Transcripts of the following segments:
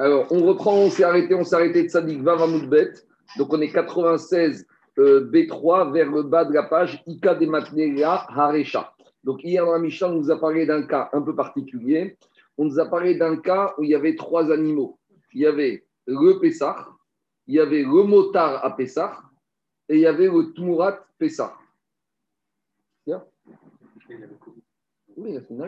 Alors, on reprend, on s'est arrêté, on s'est arrêté de Sadik Vavamoudbet. Donc, on est 96 euh, B3 vers le bas de la page Ika de Haresha. Donc, hier dans la on nous a parlé d'un cas un peu particulier. On nous a parlé d'un cas où il y avait trois animaux. Il y avait le Pessah, il y avait le motard à Pessah et il y avait le Tmurat Pessah. Bien oui, la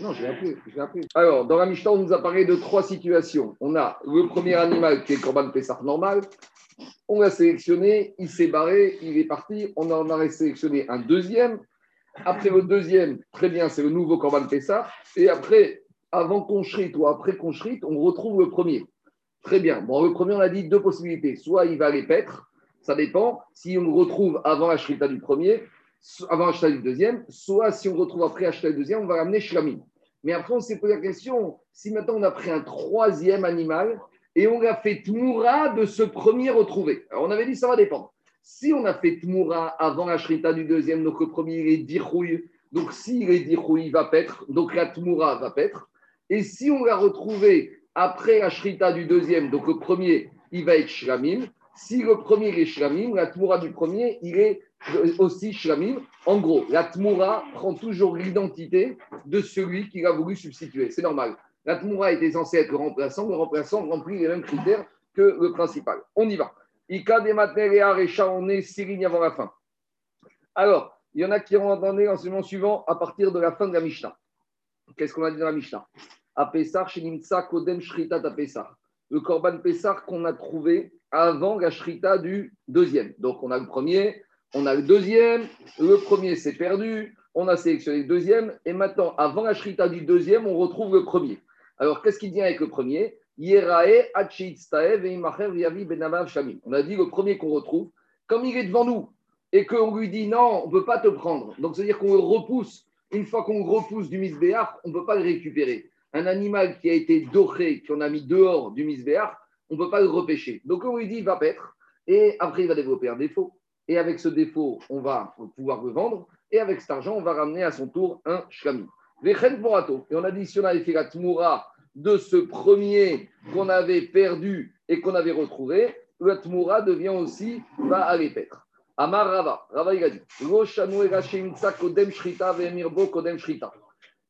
Non, je l'ai appris, Alors, dans la Mishnah, on nous a parlé de trois situations. On a le premier animal qui est Corban Pessah normal. On l'a sélectionné, il s'est barré, il est parti. On en a sélectionné un deuxième. Après le deuxième, très bien, c'est le nouveau Corban Pessah. Et après, avant Conchrit ou après Conchrit, on retrouve le premier. Très bien. Bon, le premier, on a dit deux possibilités. Soit il va les paître, ça dépend. Si on le retrouve avant la shrita du premier, avant le deuxième, soit si on retrouve après le deuxième, on va ramener Shlamim. Mais après, on s'est posé la question, si maintenant on a pris un troisième animal et on a fait Tmoura de ce premier retrouvé. Alors on avait dit ça va dépendre. Si on a fait Tmoura avant la Shrita du deuxième, donc le premier il est Dirouille, donc s'il est Dirouille, il va paître, donc la Tmoura va paître. Et si on l'a retrouvé après la Shrita du deuxième, donc le premier, il va être Shlamim. Si le premier est Shlamim, la Tmoura du premier, il est aussi Shlamim. En gros, la Tmoura prend toujours l'identité de celui qui a voulu substituer. C'est normal. La Tmoura était censée être le remplaçant. Le remplaçant remplit les mêmes critères que le principal. On y va. Ika des et on est six avant la fin. Alors, il y en a qui ont entendu l'enseignement suivant à partir de la fin de la Mishnah. Qu'est-ce qu'on a dit dans la Mishnah? A Pessar, Kodem, Shrita, Le Korban Pessar qu'on a trouvé avant la Shrita du deuxième. Donc, on a le premier, on a le deuxième, le premier s'est perdu, on a sélectionné le deuxième, et maintenant, avant la shrita du deuxième, on retrouve le premier. Alors, qu'est-ce qui vient avec le premier? Ben. On a dit le premier qu'on retrouve, comme il est devant nous, et qu'on lui dit non, on ne peut pas te prendre. Donc, c'est-à-dire qu'on le repousse. Une fois qu'on repousse du misbéach, on ne peut pas le récupérer. Un animal qui a été doré, qu'on a mis dehors du misbéach, on ne peut pas le repêcher. Donc, on lui dit, il va paître, et après, il va développer un défaut et avec ce défaut, on va pouvoir le vendre, et avec cet argent, on va ramener à son tour un shami. Et on a dit, si on fait la tmoura de ce premier qu'on avait perdu et qu'on avait retrouvé, la tmoura devient aussi, va aller paître. Amar Rava, Rava il a dit,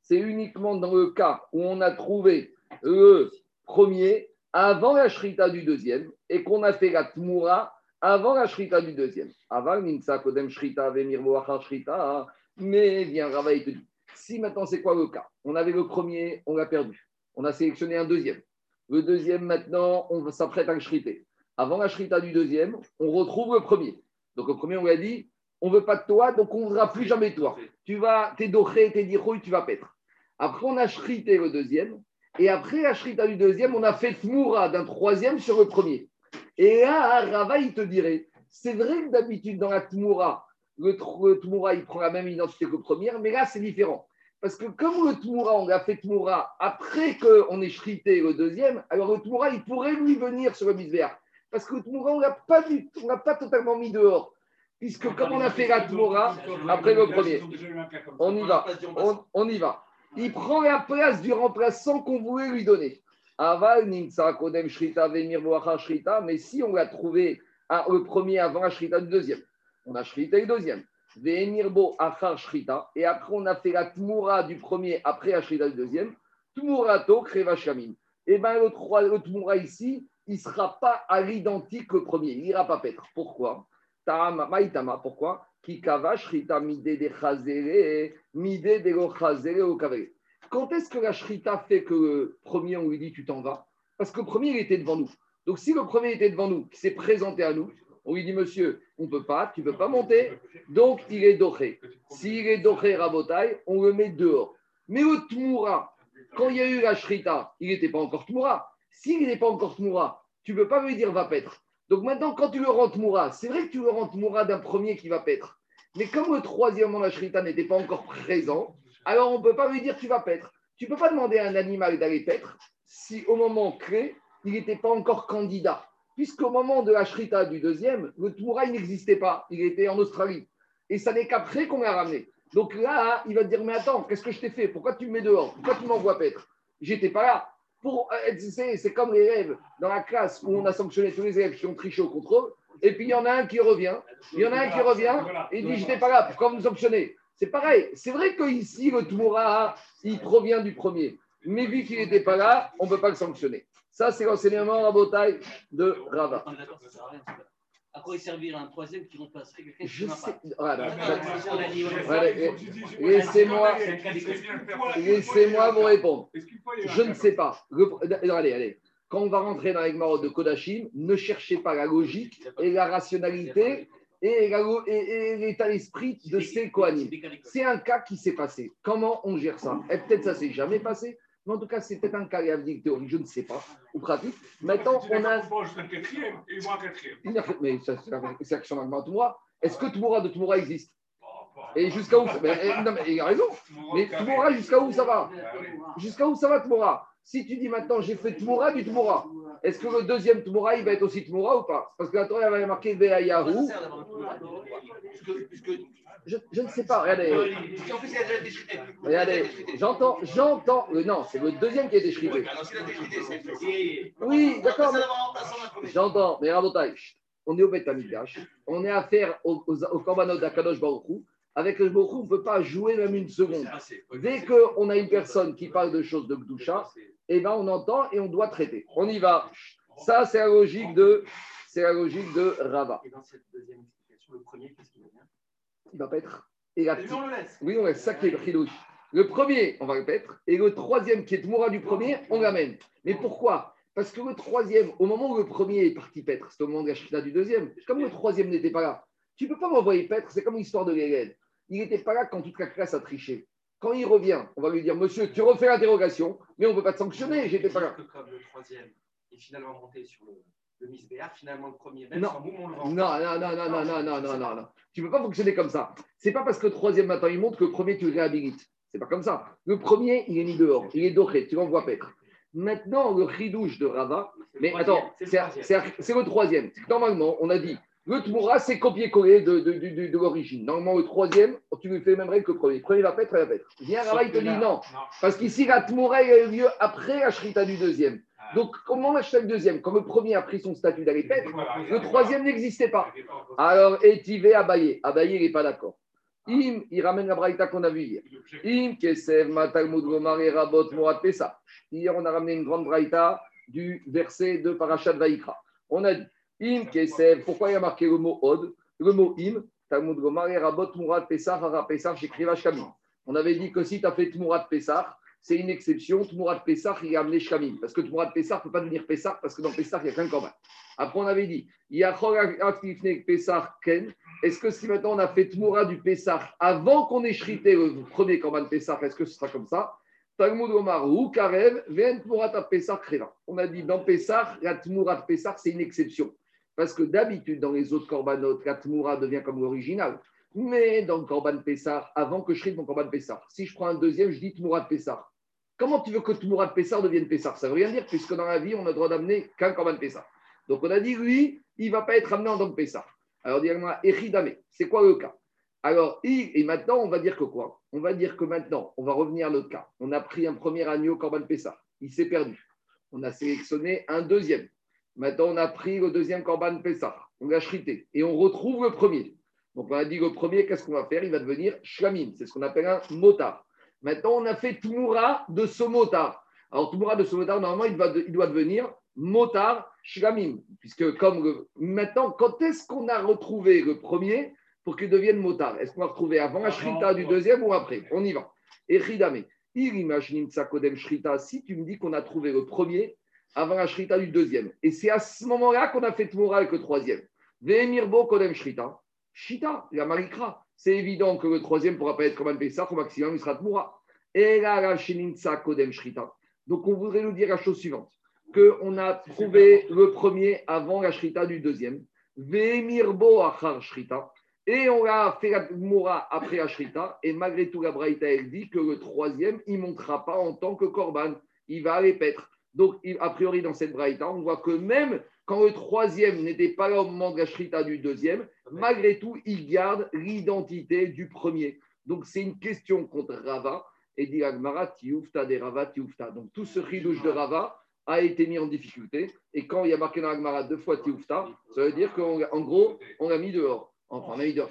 c'est uniquement dans le cas où on a trouvé le premier avant la shrita du deuxième et qu'on a fait la tmoura avant la shrita du deuxième. Avant Nimsa Kodem Shrita, Vemir Shrita. Mais viens, Rava, il te dit si maintenant c'est quoi le cas? On avait le premier, on l'a perdu. On a sélectionné un deuxième. Le deuxième, maintenant, on s'apprête à le shriter. Avant la shrita du deuxième, on retrouve le premier. Donc le premier, on lui a dit on ne veut pas de toi, donc on ne voudra plus jamais de toi. Tu vas, t'es doré, t'es tu vas paître. Après, on a shrité le deuxième. Et après la shrita du deuxième, on a fait moura d'un troisième sur le premier. Et là, Rava, il te dirait, c'est vrai que d'habitude, dans la Tmoura, le, Tmoura, il prend la même identité que le premier, mais là, c'est différent. Parce que comme le Tmoura, on l'a fait Tmoura après qu'on ait shrité le deuxième, alors le Tmoura, il pourrait lui venir sur le misère. Parce que le Tmoura, on ne l'a pas, totalement mis dehors. Puisque comme on a fait la Tmoura après le premier, on y va, on y va. Il prend la place du remplaçant qu'on voulait lui donner. Aval, Nimsa, Kodem, Shrita, Vemir, Shrita, mais si on l'a trouvé le premier avant la Shrita du deuxième, on a Shrita le deuxième. Bo Achar Shrita, et après on a fait la Tmoura du premier après la Shrita du deuxième, Tmourato, Kreva Shamin. Et eh bien le, le Tmoura ici, il ne sera pas à l'identique le premier, il n'ira pas paître. Pourquoi? Maïtama, pourquoi? Kikava Shrita Mide de Mide de Lo au Kavere. Quand est-ce que la shrita fait que le premier, on lui dit tu t'en vas? Parce que le premier, il était devant nous. Donc si le premier était devant nous, qui s'est présenté à nous, on lui dit monsieur, on ne peut pas, tu ne peux pas monter, donc il est doré. S'il est doré rabotaille, on le met dehors. Mais au Tmoura, quand il y a eu la shrita, il n'était pas encore Tmoura. S'il n'est pas encore Tmoura, tu ne peux pas lui dire va paître. Donc maintenant, quand tu le rends Tmoura, c'est vrai que tu le rends Tmoura d'un premier qui va paître. Mais comme le troisième la shrita n'était pas encore présent, alors on ne peut pas lui dire tu vas paître. Tu ne peux pas demander à un animal d'aller paître si au moment clé, il n'était pas encore candidat. Puisqu'au moment de la shrita du deuxième, le Touraï n'existait pas. Il était en Australie. Et ça n'est qu'après qu'on l'a ramené. Donc là, il va te dire Mais attends, qu'est-ce que je t'ai fait? Pourquoi tu me mets dehors? Pourquoi tu m'envoies paître? J'étais pas là. Pour, euh, c'est comme les élèves dans la classe où on a sanctionné tous les élèves qui ont triché au contrôle, et puis il y en a un qui revient, il y en a un qui revient, et il dit J'étais pas là, pourquoi vous sanctionnez? C'est pareil, c'est vrai qu'ici, le Tmoura, il provient du premier, mais vu qu'il n'était pas là, on ne peut pas le sanctionner. Ça, c'est l'enseignement à bataille de Rava. À quoi il servira un troisième qui remplacerait quelqu'un qui n'a pas Laissez-moi laissez vous répondre. Je ne sais pas. Allez, allez. Quand on va rentrer dans les marottes de Kodachim, ne cherchez pas la logique et la rationalité et l'état d'esprit de ces Kohanim. C'est un cas qui s'est passé. Comment on gère ça Et peut-être ça s'est jamais passé. Mais en tout cas, c'est peut-être un cas théorique, je ne sais pas, ou pratique. Maintenant, on a. un quatrième et moi un quatrième. Mais c'est la question de Toumora. Est-ce que Toumora de Toumora existe? Et jusqu'à où Non, mais il a raison. Mais Toumora, jusqu'à où ça va? Jusqu'à où ça va Toumora Si tu dis maintenant, j'ai fait Toumora du Toumora, est-ce que le deuxième Toumora, il va être aussi Toumora ou pas? Parce que la Torah, elle va marquer Ve'ayahu je, ne sais pas. Regardez. Regardez, j'entends, j'entends. Non, c'est le deuxième qui a été shrivé. Oui, d'accord. J'entends, mais on est au Betamidash, on est à faire au, au, Korbanot d'Akadosh Baruchou. Avec le Baruchou, on ne peut pas jouer même une seconde. Dès qu'on a une personne qui parle de choses de Gdusha, eh ben on entend et on doit traiter. On y va. Ça, c'est la logique de, c'est la logique de Rava. Et dans cette deuxième explication, le premier, qu'est-ce qu'il dire il va pas être. Et la petite... Oui, on laisse ça qui est le Le premier, on va le paître. Et le troisième, qui est Moura du premier, on l'amène. Mais pourquoi? Parce que le troisième, au moment où le premier est parti paître, c'est au moment de la Shrita du deuxième. Comme le troisième n'était pas là, tu ne peux pas m'envoyer paître, c'est comme l'histoire de l'élève. Il n'était pas là quand toute la classe a triché. Quand il revient, on va lui dire Monsieur, tu refais l'interrogation, mais on ne peut pas te sanctionner, j'étais pas là. Comme le troisième est finalement monté sur le, le misbéar, finalement le premier, même non. sans mouvement le Non, non, non, non, non, non, non, non, non, non. Tu ne peux pas fonctionner comme ça. C'est pas parce que le troisième matin il monte que le premier tu le réhabilites. C'est pas comme ça. Le premier, il est mis dehors, il est doré, tu l'envoies paître. Maintenant, le ridouche de Rava, mais attends, c'est le troisième. Normalement, on a dit, le Tmoura, c'est copier-coller de, de, de, de l'origine. Normalement, le troisième, tu lui fais même règle que le premier. Premier va paître, il va paître. Viens, Rava, il te dit non. Parce qu'ici, la Tmoura a eu lieu après la Shrita du deuxième. Donc, comment on achète le deuxième Comme le premier a pris son statut d'aller paître, le troisième n'existait pas. Alors, Etivé Abaye. Abaye, il n'est pas d'accord. Im, il ramène la braïta qu'on a vue hier. Im, Kesev, Matalmud, Gomar, Rabot. Hier, on a ramené une grande braïta du verset de Parashat Vaikra. On a dit Im, Kesev, pourquoi il a marqué le mot Od Le mot Im, Talmud, Gomar, Rabot, Morat, Pesa, Hara, j'écris On avait dit que si tu as fait Tmurat Pessah, c'est une exception. Tmourat Pessah, il a amené Shkamim. Parce que Tmourat Pessah ne peut pas devenir Pessah parce que dans Pessah, il n'y a qu'un corban. Après, on avait dit, Pessah Ken. Est-ce que si maintenant on a fait Tmoura du Pessah avant qu'on ait shrité le premier corban Pessah, est-ce que ce sera comme ça? Talmud Omar Karev, Ven Tmourat Pessah On a dit dans Pessah, la Tmourat Pessah, c'est une exception. Parce que d'habitude, dans les autres corbanotes, la Tmoura devient comme l'original. Mais dans le Corban Pessah, avant que je shrite mon Corban Pessah, si je prends un deuxième, je dis Tmourat Pessah. Comment tu veux que Tmourat Pessah devienne Pessah? Ça ne veut rien dire, puisque dans la vie, on a le droit d'amener qu'un Corban Pessah. Donc on a dit, lui, il ne va pas être amené en tant que Pessah. Alors, c'est quoi le cas? Alors, et maintenant, on va dire que quoi? On va dire que maintenant, on va revenir à notre cas. On a pris un premier agneau Corban Pessah. Il s'est perdu. On a sélectionné un deuxième. Maintenant, on a pris le deuxième Corban Pessah. On l'a chrité. Et on retrouve le premier. Donc, on a dit le premier, qu'est-ce qu'on va faire? Il va devenir shlamim. C'est ce qu'on appelle un motard. Maintenant, on a fait Tmoura de ce motard. Alors, Tmoura de ce motard, normalement, il, doit devenir motard shlamim. Puisque, comme maintenant, quand est-ce qu'on a retrouvé le premier pour qu'il devienne motard Est-ce qu'on va retrouver avant la shrita du deuxième ou après? On y va. Et Ridame, il imagine Kodem shrita. Si tu me dis qu'on a trouvé le premier avant la shrita du deuxième, et c'est à ce moment-là qu'on a fait Tmoura avec le troisième. Vemirbo Kodem shrita. Shita, la Marikra. C'est évident que le troisième ne pourra pas être comme un Pessah, au maximum, il sera Tmoura. Et là, la Kodem Shrita. Donc, on voudrait nous dire la chose suivante qu'on a trouvé le premier avant la Shrita du deuxième. Vemirbo Achar Shrita. Et on a fait la Moura après la Shrita. Et malgré tout, la Braïta, elle dit que le troisième, il ne montera pas en tant que Korban. Il va aller paître. Donc, a priori, dans cette Braïta, on voit que même quand le troisième n'était pas là au moment de la Shrita du deuxième, malgré tout, il garde l'identité du premier. Donc, c'est une question contre Rava. Et dit Agmara, Tioufta des Rava, Tioufta. Donc tout ce chidouche de Rava a été mis en difficulté. Et quand il y a marqué dans Agmara deux fois Tioufta, ça veut dire qu'en gros, on l'a mis dehors. Enfin, on a mis dehors,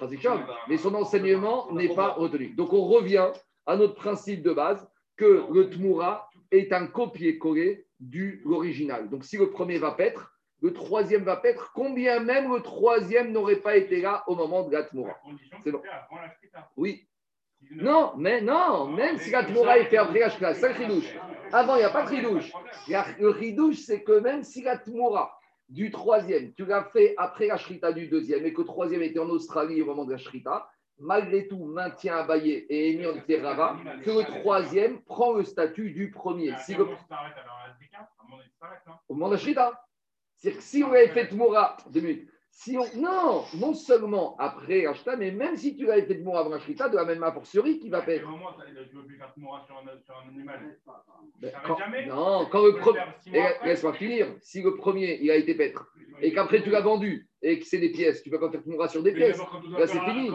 mais son enseignement n'est pas retenu. Donc on revient à notre principe de base que le Tmoura est un copier-coller du l'original. Donc si le premier va paître, le troisième va paître, combien même le troisième n'aurait pas été là au moment de la Tmoura. C'est bon. Oui. Non, mais non, même si la Tmoura est faite après la c'est un ridouche. Avant, il n'y a pas de ridouche. Le ridouche, c'est que même si la Tmoura du troisième, tu l'as fait après la Shrita du deuxième et que le troisième était en Australie au moment de la Shrita, malgré tout maintient Abaye et émis en Terrava, que le troisième prend le statut du premier. Si le... Au moment de la Shrita. C'est-à-dire que si on avait fait Moura, deux minutes, si on... Non, non seulement après Ashta, mais même si tu l'avais fait de avant Ashrita, de la même fortiori qui va faire. Ben, non, quand le premier. Laisse-moi finir. Si le premier, il a été paître, et qu'après tu l'as vendu, et que c'est des pièces, tu peux pas faire Moura sur des pièces. Là, c'est fini.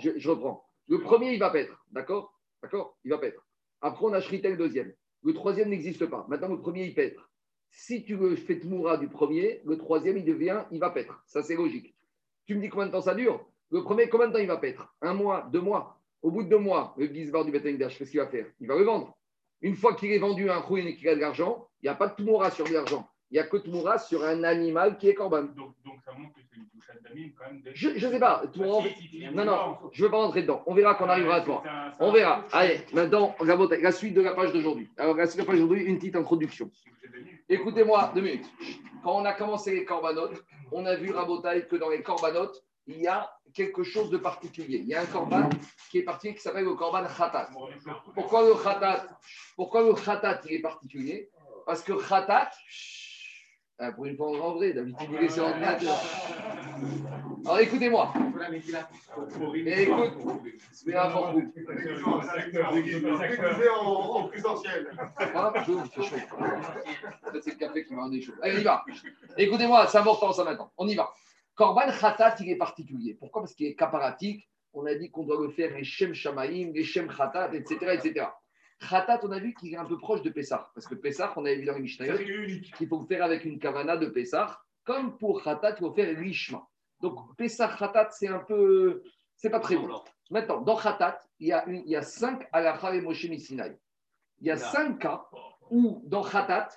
Je, je, reprends. Le premier, il va paître. D'accord? D'accord? Il va paître. Après, on a Shrita le deuxième. Le troisième n'existe pas. Maintenant, le premier, il paître. Si tu le fais moura du premier, le troisième, il devient, il va paître. Ça, c'est logique. Tu me dis combien de temps ça dure? Le premier, combien de temps il va paître? Un mois, deux mois? Au bout de deux mois, le Gizbar du Betanidash, qu'est-ce qu'il va faire? Il va le vendre. Une fois qu'il est vendu un Khouin et qu'il a de l'argent, il n'y a pas de Tmoura sur l'argent. Il n'y a que Tmoura sur un animal qui est Corban. Donc, ça montre que c'est une touche d'amine quand même. Je ne sais pas. non, non, je ne veux pas rentrer dedans. On verra quand on arrivera à toi. On verra. Allez, maintenant, la suite de la page d'aujourd'hui. Alors, la suite de la page d'aujourd'hui, une petite introduction. Écoutez-moi deux minutes. Quand on a commencé les corbanotes, on a vu Rabotaï que dans les corbanotes, il y a quelque chose de particulier. Il y a un corban qui est particulier qui s'appelle le corban khatat. Pourquoi le khatat? Pourquoi le khatat est particulier? Parce que khatat, ah, pour une fois en vrai, d'habitude il est sur ordinateur. Alors écoutez-moi. Écoute, c'est un fort coup. en présentiel. Ah. C'est le café qui m'a rendu chaud. Allez, on y va. Écoutez-moi, c'est important ça maintenant. On y va. Korban Khatat, il est particulier. Pourquoi? Parce qu'il est caparatique. On a dit qu'on doit le faire les Shem Shamaim, les Shem Khatat, etc. etc. Khatat, on a vu qu'il est un peu proche de Pessah. Parce que Pessah, on a vu dans le Mishnah qu'il faut faire avec une kavana de Pessah. Comme pour Khatat, il faut faire l'Ishma. Donc, Pessah Khatat, c'est un peu. C'est pas très bon. Maintenant, dans Khatat, il y a, une, il y a cinq halakha et Moshe Sinai. Il y a cinq cas où, dans Khatat,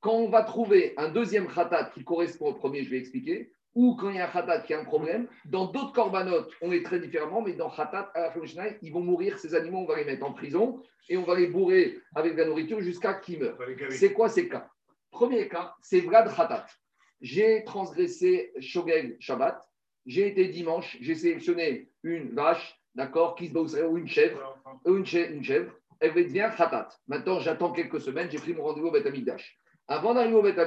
quand on va trouver un deuxième Khatat qui correspond au premier, je vais expliquer, ou quand il y a un khatat qui a un problème. Dans d'autres corbanotes, on est très différemment, mais dans khatat, à la fin ils vont mourir, ces animaux, on va les mettre en prison et on va les bourrer avec de la nourriture jusqu'à qu'ils meurent. C'est quoi ces cas? Premier cas, c'est Vlad khatat. J'ai transgressé Shogeg Shabbat, j'ai été dimanche, j'ai sélectionné une vache, d'accord, qui se ou une chèvre, une chèvre, une chèvre, elle devient khatat. Maintenant, j'attends quelques semaines, j'ai pris mon rendez-vous au Beth Avant d'arriver au Beth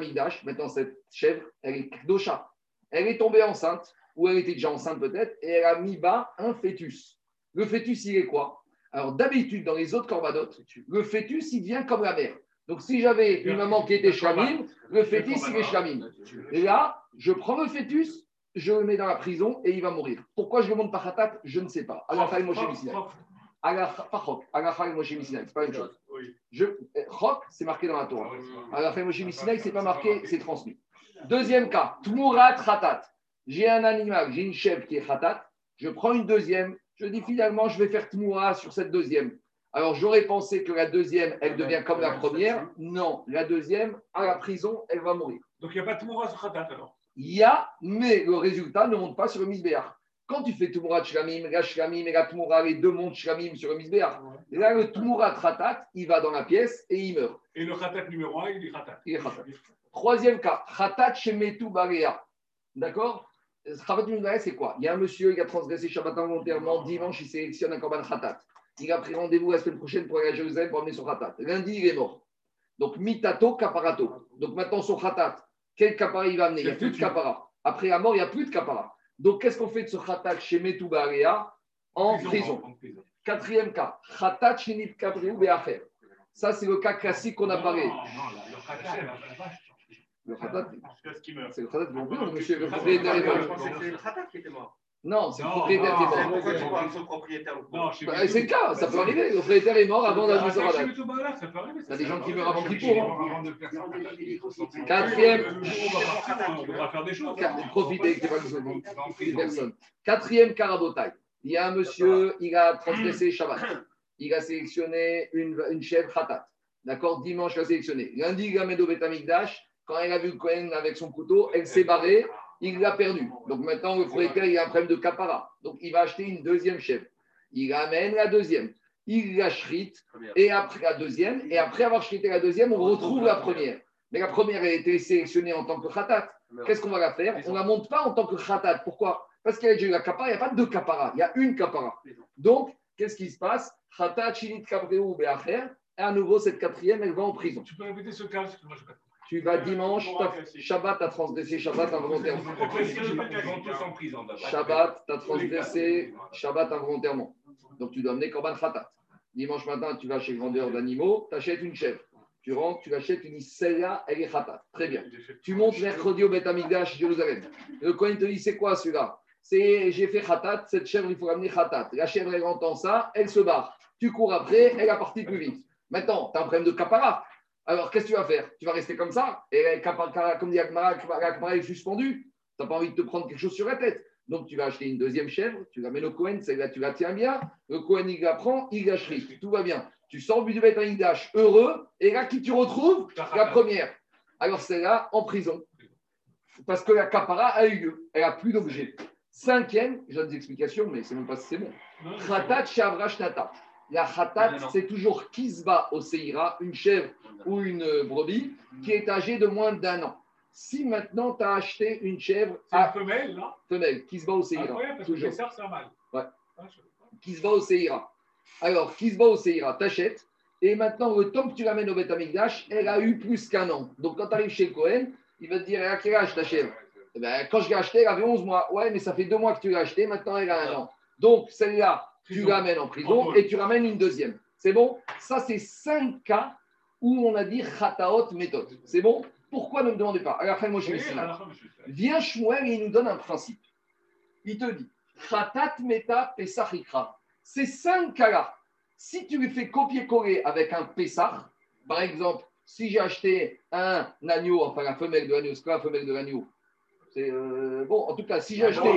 maintenant cette chèvre, elle est kdosha elle est tombée enceinte, ou elle était déjà enceinte peut-être, et elle a mis bas un fœtus. Le fœtus, il est quoi? Alors d'habitude, dans les autres corbanotes, le fœtus, il vient comme la mère. Donc si j'avais une maman qui était shlamim, le fœtus, il est shlamim. Et là, je prends le fœtus, je le mets dans la prison et il va mourir. Pourquoi je le monte par Hatat Je ne sais pas. À la fin, Moshe. À la fin, Moshe c'est pas une chose. Je, Chok, c'est marqué dans la Torah. À la fin, Moshe c'est pas marqué, c'est transmis. Deuxième cas, Tmurat Khatat. J'ai un animal, j'ai une chèvre qui est Khatat. Je prends une deuxième. Je dis finalement, je vais faire Tmoura sur cette deuxième. Alors, j'aurais pensé que la deuxième, elle devient comme la première. Non, la deuxième, à la prison, elle va mourir. Donc, il n'y a pas Tmoura sur Khatat alors Il y a, mais le résultat ne monte pas sur le Misbéach. Quand tu fais Tmoura Shlamim, la Shlamim et la Tmoura, les deux montent Shlamim sur le Misbéach. Là, le Tmoura Khatat, il va dans la pièce et il meurt. Et le Khatat numéro 1, il est Khatat. Il est Khatat. Troisième cas, Khatat Shemetu Barea. D'accord Khatat c'est quoi Il y a un monsieur, il a transgressé Shabbat involontairement. Dimanche, il sélectionne un Korban Khatat. Il a pris rendez-vous la semaine prochaine pour aller à Jérusalem pour amener son Khatat. Lundi, il est mort. Donc, Mitato, Kaparato. Donc, maintenant, son Khatat, quel Kapara il va amener Il n'y a plus de Kapara. Après la mort, il n'y a plus de Kapara. Donc, qu'est-ce qu'on fait de ce Khatat Shemetu Barea en prison Quatrième cas, Khatat Shenit Kabriou Beacher. Ça, c'est le cas classique qu'on a parlé. Non, non, le le Khatat, c'est le Khatat qui m'a monsieur. C'est le Khatat qui était mort. Non, c'est le propriétaire qui est non, mort. Pourquoi tu parles de son propriétaire Bah, c'est le cas, ça peut arriver. Le propriétaire est mort avant Ah, sa chez Metoubala, ça peut arriver. T'as des gens qui meurent avant Kippour, hein. Quatrième. Le on va faire des choses. hein. Profitez, c'est pas que personne. Quatrième carabotaille. Il y a un monsieur, il a transgressé Shabbat. Il a sélectionné une, une chèvre khatat. D'accord? Dimanche, il a sélectionné. Lundi, il a mis au Betamikdash. Quand il a vu le Cohen avec son couteau, elle s'est barrée. Il l'a perdu. Donc maintenant, le propriétaire, il a un problème de capara. Donc il va acheter une deuxième chèvre. Il amène la deuxième. Il la shrite. Et après la deuxième, et après avoir shrité la deuxième, on retrouve la première. Mais la première a été sélectionnée en tant que khatat. Qu'est-ce qu'on va la faire? On ne la monte pas en tant que khatat. Pourquoi? Parce qu'il y a déjà eu la kapara, il n'y a pas deux kapara, il y a une kapara. Donc, qu'est-ce qui se passe? Khatat, Shinit, Kabreu, Beacher. Et à nouveau, cette quatrième, elle va en prison. Tu peux répéter ce cas parce que moi, je. Tu vas dimanche, t'as- Shabbat, tu as transgressé Shabbat involontairement. Shabbat, tu as transgressé Shabbat involontairement. Donc, tu dois amener Korban Khatat. Dimanche matin, tu vas chez le vendeur d'animaux, tu achètes une chèvre. Tu rentres, tu achètes une celle-là, elle est Khatat. Très bien. Tu montes mercredi au Beth Amikdash, Jérusalem. Le Cohen te dit c'est quoi celui-là? C'est j'ai fait khatat, cette chèvre il faut ramener khatat. La chèvre elle entend ça, elle se barre. Tu cours après, elle a parti plus vite. Maintenant, tu as un problème de capara. Alors qu'est-ce que tu vas faire? Tu vas rester comme ça et la capara, comme dit la capara est suspendue. Tu n'as pas envie de te prendre quelque chose sur la tête. Donc tu vas acheter une deuxième chèvre, tu l'amènes au Cohen, celle-là tu la tiens bien. Le Cohen il la prend, il la. Tout va bien. Tu sors du Beth Amikdash heureux et là qui tu retrouves? La première. Alors celle-là en prison. Parce que la capara a eu lieu. Elle n'a plus d'objet. Cinquième, j'ai des explications, mais c'est même pas si c'est bon. Khatat Shavrash Nata. La khatat, Non, non. c'est toujours Kisba au Seira, une chèvre ou une brebis qui est âgée de moins d'un an. Si maintenant tu as acheté une chèvre C'est une à femelle, là. femelle, Kisba au Seira, parce que toujours. sœurs, c'est un mâle. Ouais. Ah. Kisba au Seira. Alors, Kisba au Seira, t'achètes. Et maintenant, le temps que tu l'amènes au Beth Amikdash, elle a eu plus qu'un an. Donc, quand tu arrives chez le Cohen, il va te dire à quel âge ta chèvre? Eh ben, Quand je l'ai achetée, elle avait 11 mois. Ouais, mais ça fait deux mois que tu l'as achetée, maintenant elle a un an. Donc, celle-là, tu l'amènes en prison et tu ramènes une deuxième. C'est bon? Ça, c'est cinq cas où on a dit khataot méthode. C'est bon? Pourquoi ne me demandez pas? À la fin, moi, je. Vient Shmuel et il nous donne un principe. Il te dit Khatat meta pesach ikra. Ces cinq cas-là, si tu les fais copier-coller avec un pesach, par exemple, si j'ai acheté un agneau, enfin la femelle de l'agneau, c'est quoi la femelle de l'agneau? Euh, bon, en tout cas, si j'ai acheté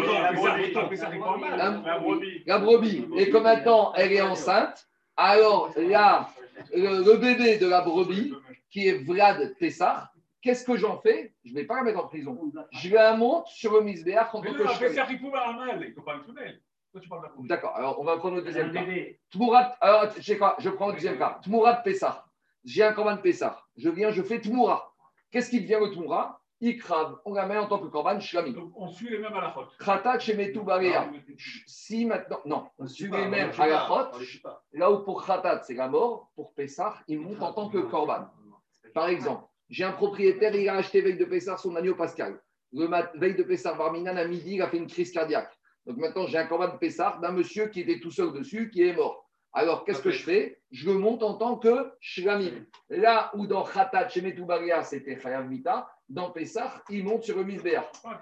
La brebis. la brebis et que maintenant elle est enceinte, alors là, le, le bébé de la brebis, qui est Vlad Pessah, qu'est-ce que j'en fais? Je ne vais pas la mettre en prison. Je la monte sur le cheval. de la brebis. D'accord, alors on va prendre le deuxième cas. Tmourat, alors je sais quoi, je prends le deuxième cas. Tmourat Pessah. J'ai un korban Pessah. Je viens, je fais Tmoura. Qu'est-ce qui devient le Tmoura Ikrav. On la met en tant que korban Shlami. Donc, on suit les mêmes à la faute. Khatat Shemetu. Si maintenant, non, on suit les mêmes à la chot. Là où pour Khatat, c'est la mort, pour Pessah, il monte en tant que korban. Par exemple, j'ai un propriétaire, il a acheté veille de Pessah son agneau pascal. Le mat, veille de Pessah, Barminan, à midi, il a fait une crise cardiaque. Donc maintenant, j'ai un korban de Pessah d'un monsieur qui était tout seul dessus, qui est mort. Alors, qu'est-ce que je fais? Je le monte en tant que Shlamim. Là où dans Khatat, chez Metoubaria, c'était Chayav Mita, dans Pessah, il monte sur le. Ah,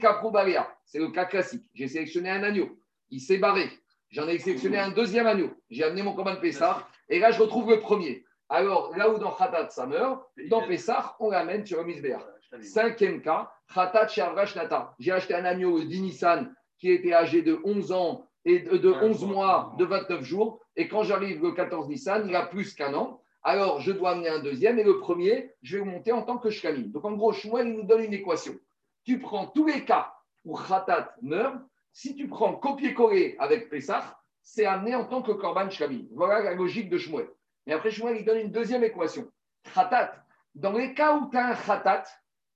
Kapru Baria. C'est le cas classique. J'ai sélectionné un agneau. Il s'est barré. J'en ai sélectionné un deuxième agneau. J'ai amené mon korban de Pessah. Et là, je retrouve le premier. Alors, là où dans Khatat, ça meurt, dans Pessah, on l'amène sur le Misbéach. Cinquième cas, Khatat Nata. J'ai acheté un agneau d'Inissan qui était âgé de 11 ans et de, de 11 mois, de 29 jours. Et quand j'arrive le 14 Nissan, il a plus qu'un an. Alors, je dois amener un deuxième. Et le premier, je vais monter en tant que Shkamim. Donc, en gros, Shmuel, nous donne une équation. Tu prends tous les cas où Khatat meurt. Si tu prends copier-coller avec Pessah, c'est amené en tant que Korban Shkamim. Voilà la logique de Shmuel. Mais après, Shmuel, il donne une deuxième équation. Khatat. Dans les cas où tu as un Khatat,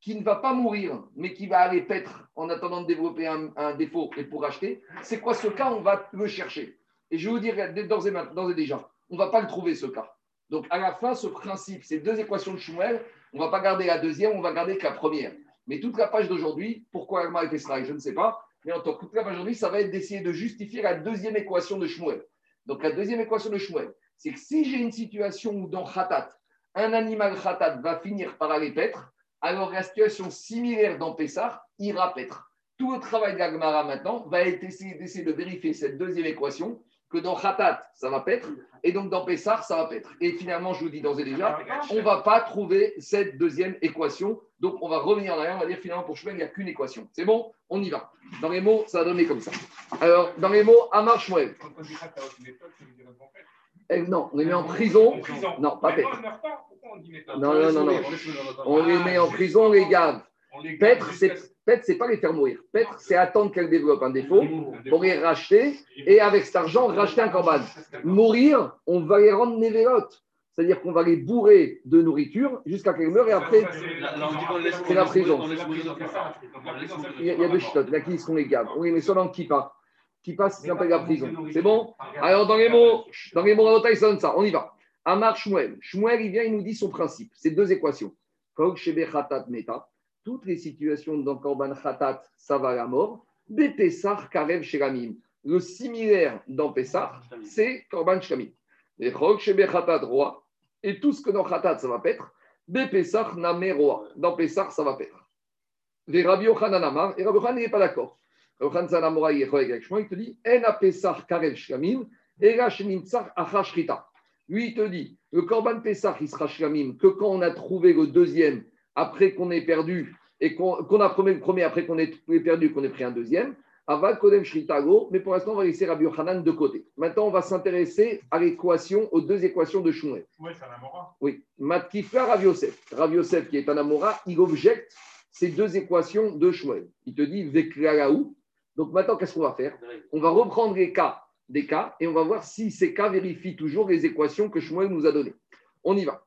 qui ne va pas mourir, mais qui va aller paître en attendant de développer un, défaut et pour acheter, c'est quoi ce cas? On va le chercher. Et je vais vous dire et, d'ores et déjà, on ne va pas le trouver ce cas. Donc à la fin, ce principe, ces deux équations de Schmuel, on ne va pas garder la deuxième, on va garder que la première. Mais toute la page d'aujourd'hui, pourquoi Alma a fait cela, je ne sais pas. Mais en tant que toute la page d'aujourd'hui, ça va être d'essayer de justifier la deuxième équation de Shmuel. Donc la deuxième équation de Shmuel, c'est que si j'ai une situation où dans Khatat, un animal Khatat va finir par aller paître, alors la situation similaire dans Pessah ira paître. Tout le travail de maintenant va être essayer d'essayer de vérifier cette deuxième équation que dans Khatat, ça va paître, et donc dans Pessar, ça va paître. Et finalement, je vous dis d'ores et déjà, on ne va pas trouver cette deuxième équation. Donc, on va revenir en arrière, on va dire finalement pour Shmuel, il n'y a qu'une équation. C'est bon On y va. Dans les mots, ça va donner comme ça. Alors, dans les mots, Amar Shmuel. Eh, non, on les met en prison. En prison. Non, pas paître. non, Non, non, non. On les met en prison, on les garde jusqu'à- c'est C'est pas les faire mourir. Paître, c'est attendre qu'elles développent un défaut Un pour les racheter et avec cet argent, racheter un corban. Mourir, on va les rendre névélotes. C'est-à-dire qu'on va les bourrer de nourriture jusqu'à qu'elles meurent et après, C'est la prison. Il y a, il y a deux chitotes. Là, qui sont les gaves On les met soit dans le kippa. Kippa, c'est ce qu'on appelle la prison. C'est bon Alors, dans les mots, dans les mots ça donne ça. On y va. Amar Shmuel. Shmuel, il vient, il nous dit son principe. C'est deux équations. Kog Shebe Khatat Meta. Toutes les situations dans Korban Khatat, ça va à la mort. Bepesar Karev Sheramim. Le similaire dans Pessar, c'est Korban Shlamim. Et Shebe Khatat Roi. Et tout ce que dans Khatat, ça va paître. Bepesar Name Roi. Dans Pessar, ça va paître. Et Rabbi Yochanan Amar. Et Rabbi Yochanan n'est pas d'accord. Rabbi Yochanan Zanamora, il te dit En a Pessar Karev Shlamim. Et la Achashrita. Lui, il te dit, le Korban Pessah, il sera shlamim que quand on a trouvé le deuxième, après qu'on ait perdu, et qu'on a promis le premier, après qu'on ait perdu, qu'on ait pris un deuxième, Aval Kodem Shritago, mais pour l'instant, on va laisser Rabbi Yochanan de côté. Maintenant, on va s'intéresser à l'équation, aux deux équations de Shmuel. Ouais, c'est un amora. Oui, Matkifla Rav Yosef. Rav Yosef, qui est un Amora, il objecte ces deux équations de Shmuel. Il te dit Veklalaou. Donc maintenant, qu'est-ce qu'on va faire? On va reprendre les cas des cas et on va voir si ces cas vérifient toujours les équations que Shmuel nous a données. On y va.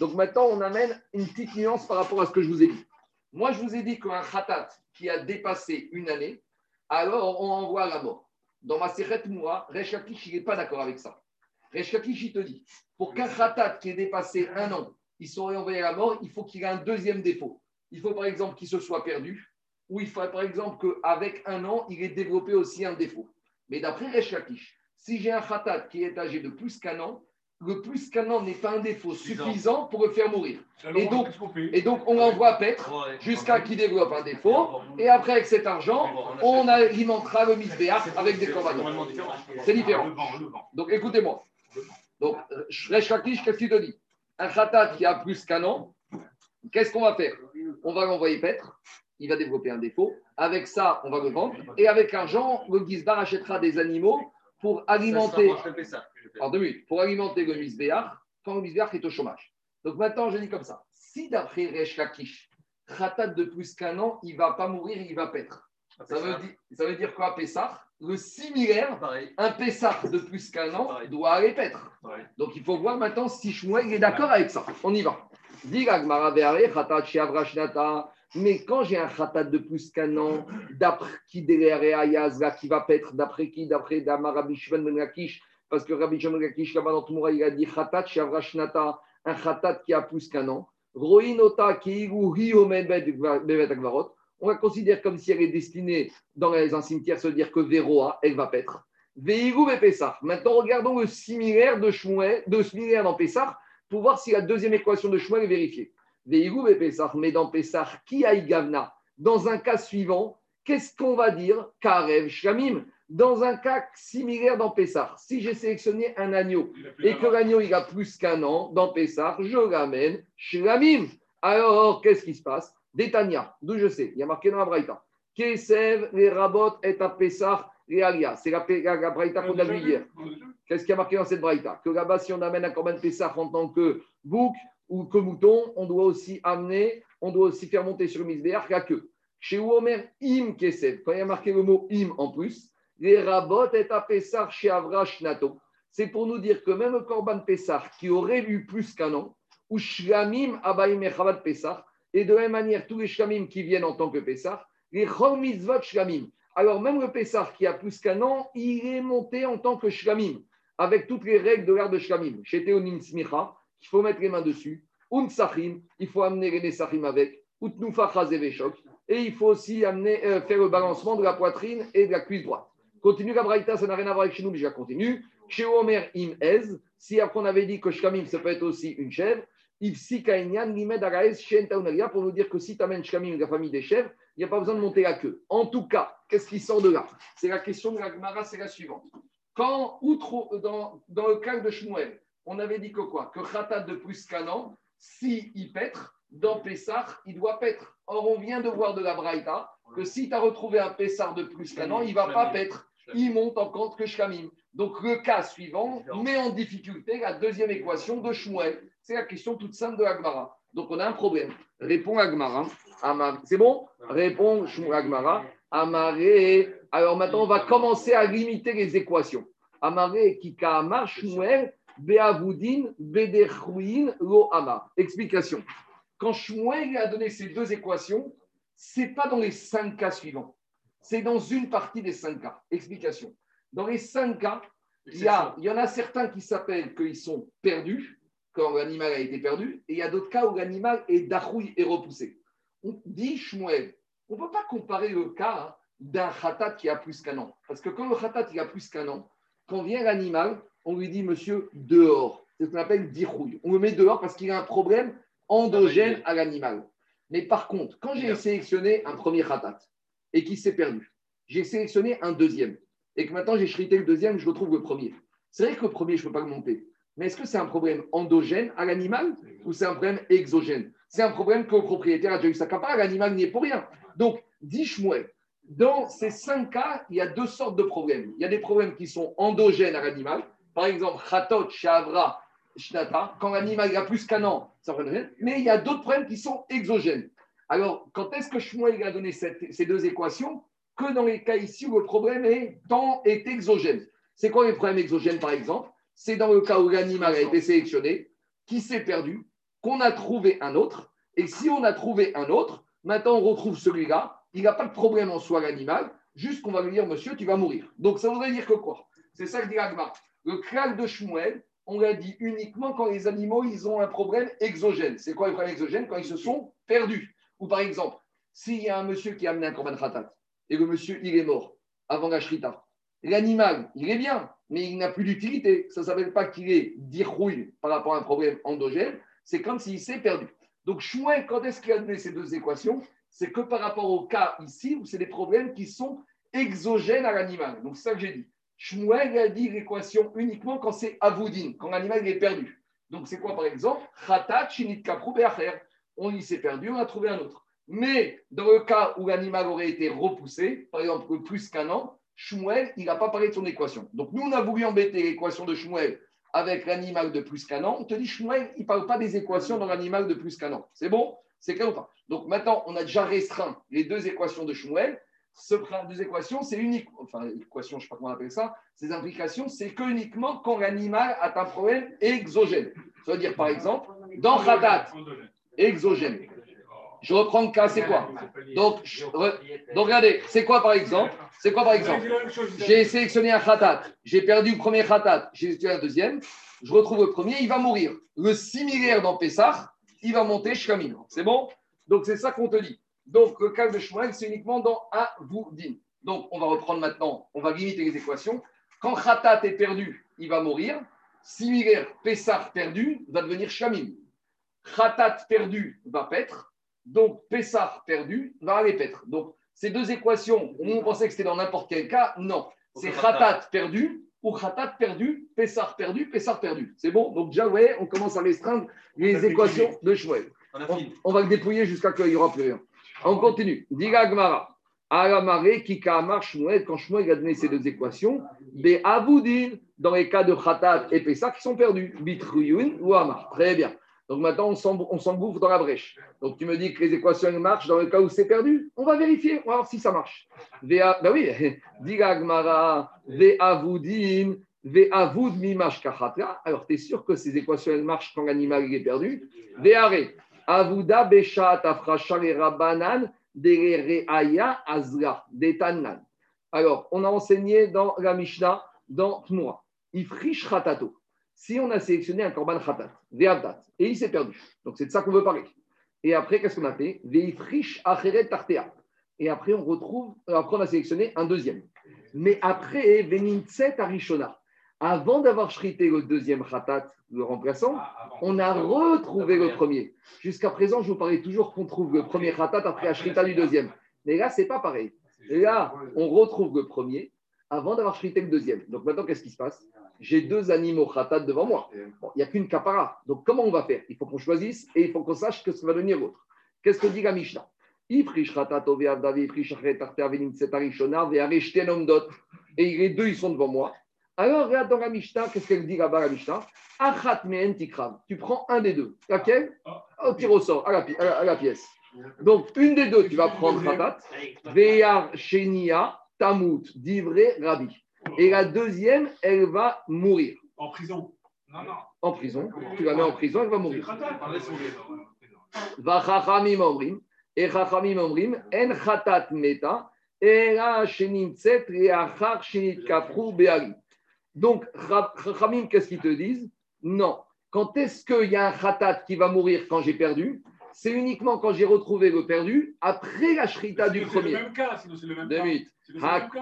Donc maintenant, on amène une petite nuance par rapport à ce que je vous ai dit. Moi, je vous ai dit qu'un khatat qui a dépassé une année, alors on envoie à la mort. Dans ma Sechet Moura, Resh Lakish, il n'est pas d'accord avec ça. Resh Lakish, il te dit, pour qu'un khatat qui ait dépassé un an, il soit envoyé à la mort, il faut qu'il ait un deuxième défaut. Il faut par exemple qu'il se soit perdu, ou il faudrait par exemple qu'avec un an, il ait développé aussi un défaut. Mais d'après Resh Lakish, si j'ai un khatat qui est âgé de plus qu'un an, le plus qu'un an n'est pas un défaut suffisant pour le faire mourir. Et donc- Et on l'envoie à paître jusqu'à qu'il développe un défaut. Et après, avec cet argent, on alimentera le misbéach avec des corbanotes. C'est différent. Donc, écoutez-moi. Donc, Resh Lakish, qu'est-ce qu'il te dit? Un khatat qui a plus qu'un an, qu'est-ce qu'on va faire? On va l'envoyer paître. Il va développer un défaut. Avec ça, on va le vendre. Et avec l'argent, le Gizbar achètera des animaux pour alimenter. Alors, deux minutes. Pour alimenter le quand le est au chômage. Donc maintenant, je dis comme ça. Si d'après Resh Lakish, Khatat de plus qu'un an, il ne va pas mourir, il va paître. Ça veut, dire, ça veut dire quoi, Pessah? Le similaire, Pareil. un Pessah de plus qu'un an Pareil. doit aller paître. Pareil. Donc il faut voir maintenant si Shmuel est d'accord avec ça. On y va. Mais quand j'ai un khatat de plus qu'un an, d'après qui qui va paître, d'après qui D'après Damar Rabbi Shimon Ben Lakish, parce que Rabbi Shimon Ben Lakish, là-bas dans Toumora, il a dit khatat Sheavra Shnata, un khatat qui a plus qu'un an. Roinota Keigu Hi Omed Bevet Akvarot. On la considère comme si elle est destinée dans un cimetière, se dire que Véroa, elle va paître. Veigu et Pessah. Maintenant, regardons le similaire de Shmuel, de similaire dans Pessah, pour voir si la deuxième équation de Shmuel est vérifiée. Veigu et Pessah. Mais dans Pessah, qui a Igavna? Dans un cas suivant, qu'est-ce qu'on va dire? Karev Shlamim. Dans un cas similaire dans Pessah, si j'ai sélectionné un agneau et que l'agneau il a plus qu'un an dans Pessah, je l'amène Shlamim. Alors, qu'est-ce qui se passe? Détania, d'où je sais, il y a marqué dans la Braïta. Kesev, les rabot et à Pessah, les alia. C'est la, la, Braïta qu'on a vue hier. Qu'est-ce qui a marqué dans cette braïta? Que là-bas, si on amène un corban Pessah en tant que bouc ou que mouton, on doit aussi amener, on doit aussi faire monter sur le misbéach la queue. Chez Omer, im kesev, quand il y a marqué le mot im en plus, les rabot et à Pessah chez Avrash Nato. C'est pour nous dire que même le corban Pessah qui aurait eu plus qu'un an, ou shlamim abaim echavat Pessah, et de la même manière, tous les shlamim qui viennent en tant que Pessah, les chol mitzvot shlamim. Alors même le Pessah qui a plus qu'un an, il est monté en tant que shlamim avec toutes les règles de l'art de Shlamim. Chez Théonim Smicha, il faut mettre les mains dessus. Unsachim, il faut amener les Nesachim avec. Utnufa et il faut aussi amener, euh, faire le balancement de la poitrine et de la cuisse droite. Continue la braïta, ça n'a rien à voir avec chez nous, mais je continue. Chez Omer im ez, si après on avait dit que shkamim, ça peut être aussi une chèvre, Pour nous dire que si tu amènes shkamim, la famille des chèvres, il n'y a pas besoin de monter la queue. En tout cas, qu'est-ce qui sort de là? C'est la question de la Gemara, c'est la suivante. Quand, outre, dans, dans le cas de Shmuel, on avait dit que quoi? Que Khatat de plus qu'un an, si il pètre, dans Pessah, il doit pètre. Or, on vient de voir de la Braïta que si tu as retrouvé un Pessah de plus qu'un an, il ne va pas pètre. Il monte en compte que Shkamim. Donc, le cas suivant met en difficulté la deuxième équation de Shmuel. C'est la question toute simple de Agmara. Donc, on a un problème. Répond Agmara. C'est bon? Répond Shmuel Agmara. Amaré. Alors maintenant, on va commencer à limiter les équations. Amaré, Kika, Amar, Shmuel, Beavoudin, Bederhuin, Lo Amar. Explication. Quand Shmuel a donné ces deux équations, c'est pas dans les cinq cas suivants. C'est dans une partie des cinq cas. Explication. Dans les cinq cas, il y, il y en a certains qui s'appellent qu'ils sont perdus, quand l'animal a été perdu, et il y a d'autres cas où l'animal est dachoui et repoussé. On dit Shmuel, on ne peut pas comparer le cas hein, d'un khatat qui a plus qu'un an. Parce que quand le khatat il a plus qu'un an, quand vient l'animal, on lui dit, monsieur, dehors. C'est ce qu'on appelle dirouille. On le met dehors parce qu'il a un problème endogène à l'animal. Mais par contre, quand j'ai sélectionné un premier khatat et qu'il s'est perdu, j'ai sélectionné un deuxième et que maintenant j'ai chrité le deuxième, je retrouve le premier. C'est vrai que le premier, je ne peux pas le monter. Mais est-ce que c'est un problème endogène à l'animal ou c'est un problème exogène? C'est un problème que le propriétaire a déjà eu sa l'animal n'y est pour rien. Donc, dis Shmuel, dans ces cinq cas, il y a deux sortes de problèmes. Il y a des problèmes qui sont endogènes à l'animal. Par exemple, Khatot, Shavra, Shnata, quand l'animal a plus qu'un an, ça endogène. Mais il y a d'autres problèmes qui sont exogènes. Alors, quand est-ce que Shmuel a donné ces deux équations? Que dans les cas ici où le problème est, temps est exogène. C'est quoi les problèmes exogènes, par exemple? C'est dans le cas où l'animal a été sélectionné, qui s'est perdu, qu'on a trouvé un autre. Et si on a trouvé un autre, maintenant on retrouve celui-là, il n'a pas de problème en soi, l'animal, juste qu'on va lui dire, monsieur, tu vas mourir. Donc ça voudrait dire que quoi? C'est ça que dit Agmar. Le crâne de Shmuel, on l'a dit uniquement quand les animaux, ils ont un problème exogène. C'est quoi le problème exogène? Quand ils se sont perdus. Ou par exemple, s'il y a un monsieur qui a amené un korban khatat et le monsieur, il est mort avant la shrita, l'animal, il est bien, mais il n'a plus d'utilité. Ça ne s'appelle pas qu'il est dirouille par rapport à un problème endogène, c'est comme s'il s'est perdu. Donc, Shmuel, quand est-ce qu'il a donné ces deux équations? C'est que par rapport au cas ici, où c'est des problèmes qui sont exogènes à l'animal. Donc, c'est ça que j'ai dit. Shmuel a dit l'équation uniquement quand c'est avoudin, quand l'animal est perdu. Donc, c'est quoi par exemple? Shinit Kaprou, On y s'est perdu, on a trouvé un autre. Mais dans le cas où l'animal aurait été repoussé, par exemple plus qu'un an, Shmuel, il n'a pas parlé de son équation. Donc, nous, on a voulu embêter l'équation de Shmuel avec l'animal de plus qu'un an. On te dit, Shmuel, il ne parle pas des équations dans l'animal de plus qu'un an. C'est bon? C'est clair ou pas? Donc, maintenant, on a déjà restreint les deux équations de Shmuel. Ce deux équations, c'est unique. Enfin, l'équation, je ne sais pas comment on appelle ça. Ces implications, c'est que uniquement quand l'animal a un problème exogène. Ça veut dire, par exemple, dans Khatat, exogène. Je reprends le cas, c'est quoi donc, donc, regardez, c'est quoi par exemple C'est quoi par exemple J'ai sélectionné un khatat, j'ai perdu le premier khatat, j'ai sélectionné un deuxième, je retrouve le premier, il va mourir. Le similaire dans Pessah, il va monter Shkamim. C'est bon Donc c'est ça qu'on te dit. Donc le cas de Shmuel, c'est uniquement dans Avoudin. Donc on va reprendre maintenant, on va limiter les équations. Quand khatat est perdu, il va mourir. Similaire, Pessah perdu, va devenir Shkamim. Khatat perdu va paître. Donc, Pessah perdu va aller paître. Donc, ces deux équations, on pensait que c'était dans n'importe quel cas. Non. C'est Khatat perdu ou Khatat perdu, Pessah perdu, Pessah perdu. C'est bon? Donc, déjà, vous voyez, on commence à restreindre les équations de Shmuel. On, va le dépouiller jusqu'à qu'il n'y aura plus rien. On continue. Diga Gmara. Alamare, Kika Amar, Shmuel, quand Shmuel a donné ces deux équations, Be Aboudin, dans les cas de Khatat et Pessah qui sont perdus, Bitruyun ou Amar. Très bien. Donc maintenant, on s'engouffre dans la brèche. Donc tu me dis que les équations marchent dans le cas où c'est perdu On va vérifier, on va voir si ça marche. Ben oui, Digagmara, Ve'avoudin, Ve'avoud mimash kachatra. Alors tu es sûr que ces équations marchent quand l'animal est perdu? Ve'are, Avouda beshat afrasha rabanan, Aya azra, detanan. Alors, on a enseigné dans la Mishnah, dans Tmoura, Ifrish ratato si on a sélectionné un korban khatat, et il s'est perdu. Donc c'est de ça qu'on veut parler. Et après, qu'est-ce qu'on a fait? Veifrish acheret tartea. Et après, on retrouve, après, on a sélectionné un deuxième. Mais après, arishona. Avant d'avoir shrité le deuxième khatat, le remplaçant, on a retrouvé le premier. Jusqu'à présent, je vous parlais toujours qu'on trouve le premier khatat après la shrita du deuxième. Mais là, c'est pas pareil. Là, on retrouve le premier avant d'avoir shrité le deuxième. Donc maintenant, qu'est-ce qui se passe? J'ai deux animaux khatat devant moi. Bon, il n'y a qu'une kapara. Donc comment on va faire? Il faut qu'on choisisse et il faut qu'on sache que ça va devenir l'autre. Qu'est-ce que dit la Mishnah? Et les deux, ils sont devant moi. Alors, regarde dans la Mishnah, qu'est-ce qu'elle dit là-bas, la Mishnah? Achat. Tu prends un des deux. Laquelle? Au tir au sort, à la, pi- à la- à la pièce. Donc, une des deux, tu vas prendre Khatat. Veyar Shenia Tamut, divré Rabbi. Et la deuxième, elle va mourir En prison. Non, non. en prison. Tu la mets en prison, elle va mourir. Va chachamim omrim. Et chachamim omrim, en khatat meta. Donc, chachamim, qu'est-ce qu'ils te disent? Non. Quand est-ce qu'il y a un khatat qui va mourir quand j'ai perdu? C'est uniquement quand j'ai retrouvé le perdu après la shrita du C'est le premier. même cas, sinon c'est le même Deux cas. minutes.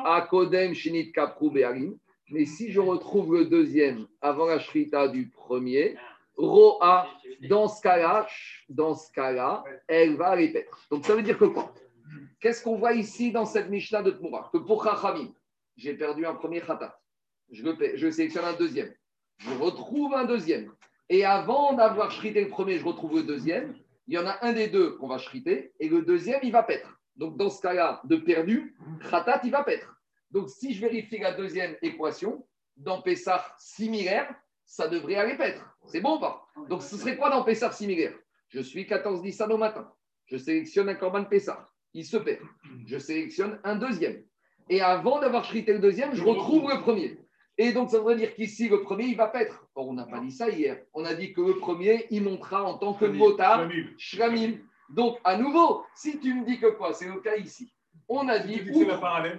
Akodem shinit kapru be'alim. Mais si je retrouve le deuxième avant la shrita du premier, roa, dans ce cas-là, dans ce cas-là, elle va paître. Donc ça veut dire que quoi? Qu'est-ce qu'on voit ici dans cette Mishnah de Tmoura Que pour Chachamim, j'ai perdu un premier khatat. Je, le paie- je sélectionne un deuxième. Je retrouve un deuxième. Et avant d'avoir shrité le premier, je retrouve le deuxième. Il y en a un des deux qu'on va shriter et le deuxième, il va paître. Donc dans ce cas-là, de perdu, khatat, il va paître. Donc si je vérifie la deuxième équation, dans Pessah similaire, ça devrait aller paître. C'est bon ou pas? Donc ce serait quoi dans Pessah similaire? Je suis 14 Nissan au matin. Je sélectionne un Corban Pessah. Il se perd. Je sélectionne un deuxième. Et avant d'avoir shrité le deuxième, je retrouve le premier. Et donc, ça voudrait dire qu'ici, le premier, il va paître. Or, on n'a pas dit ça hier. On a dit que le premier, il montera en tant que motard, shramim. Donc, à nouveau, si tu me dis que quoi C'est le cas ici. On a dit, où,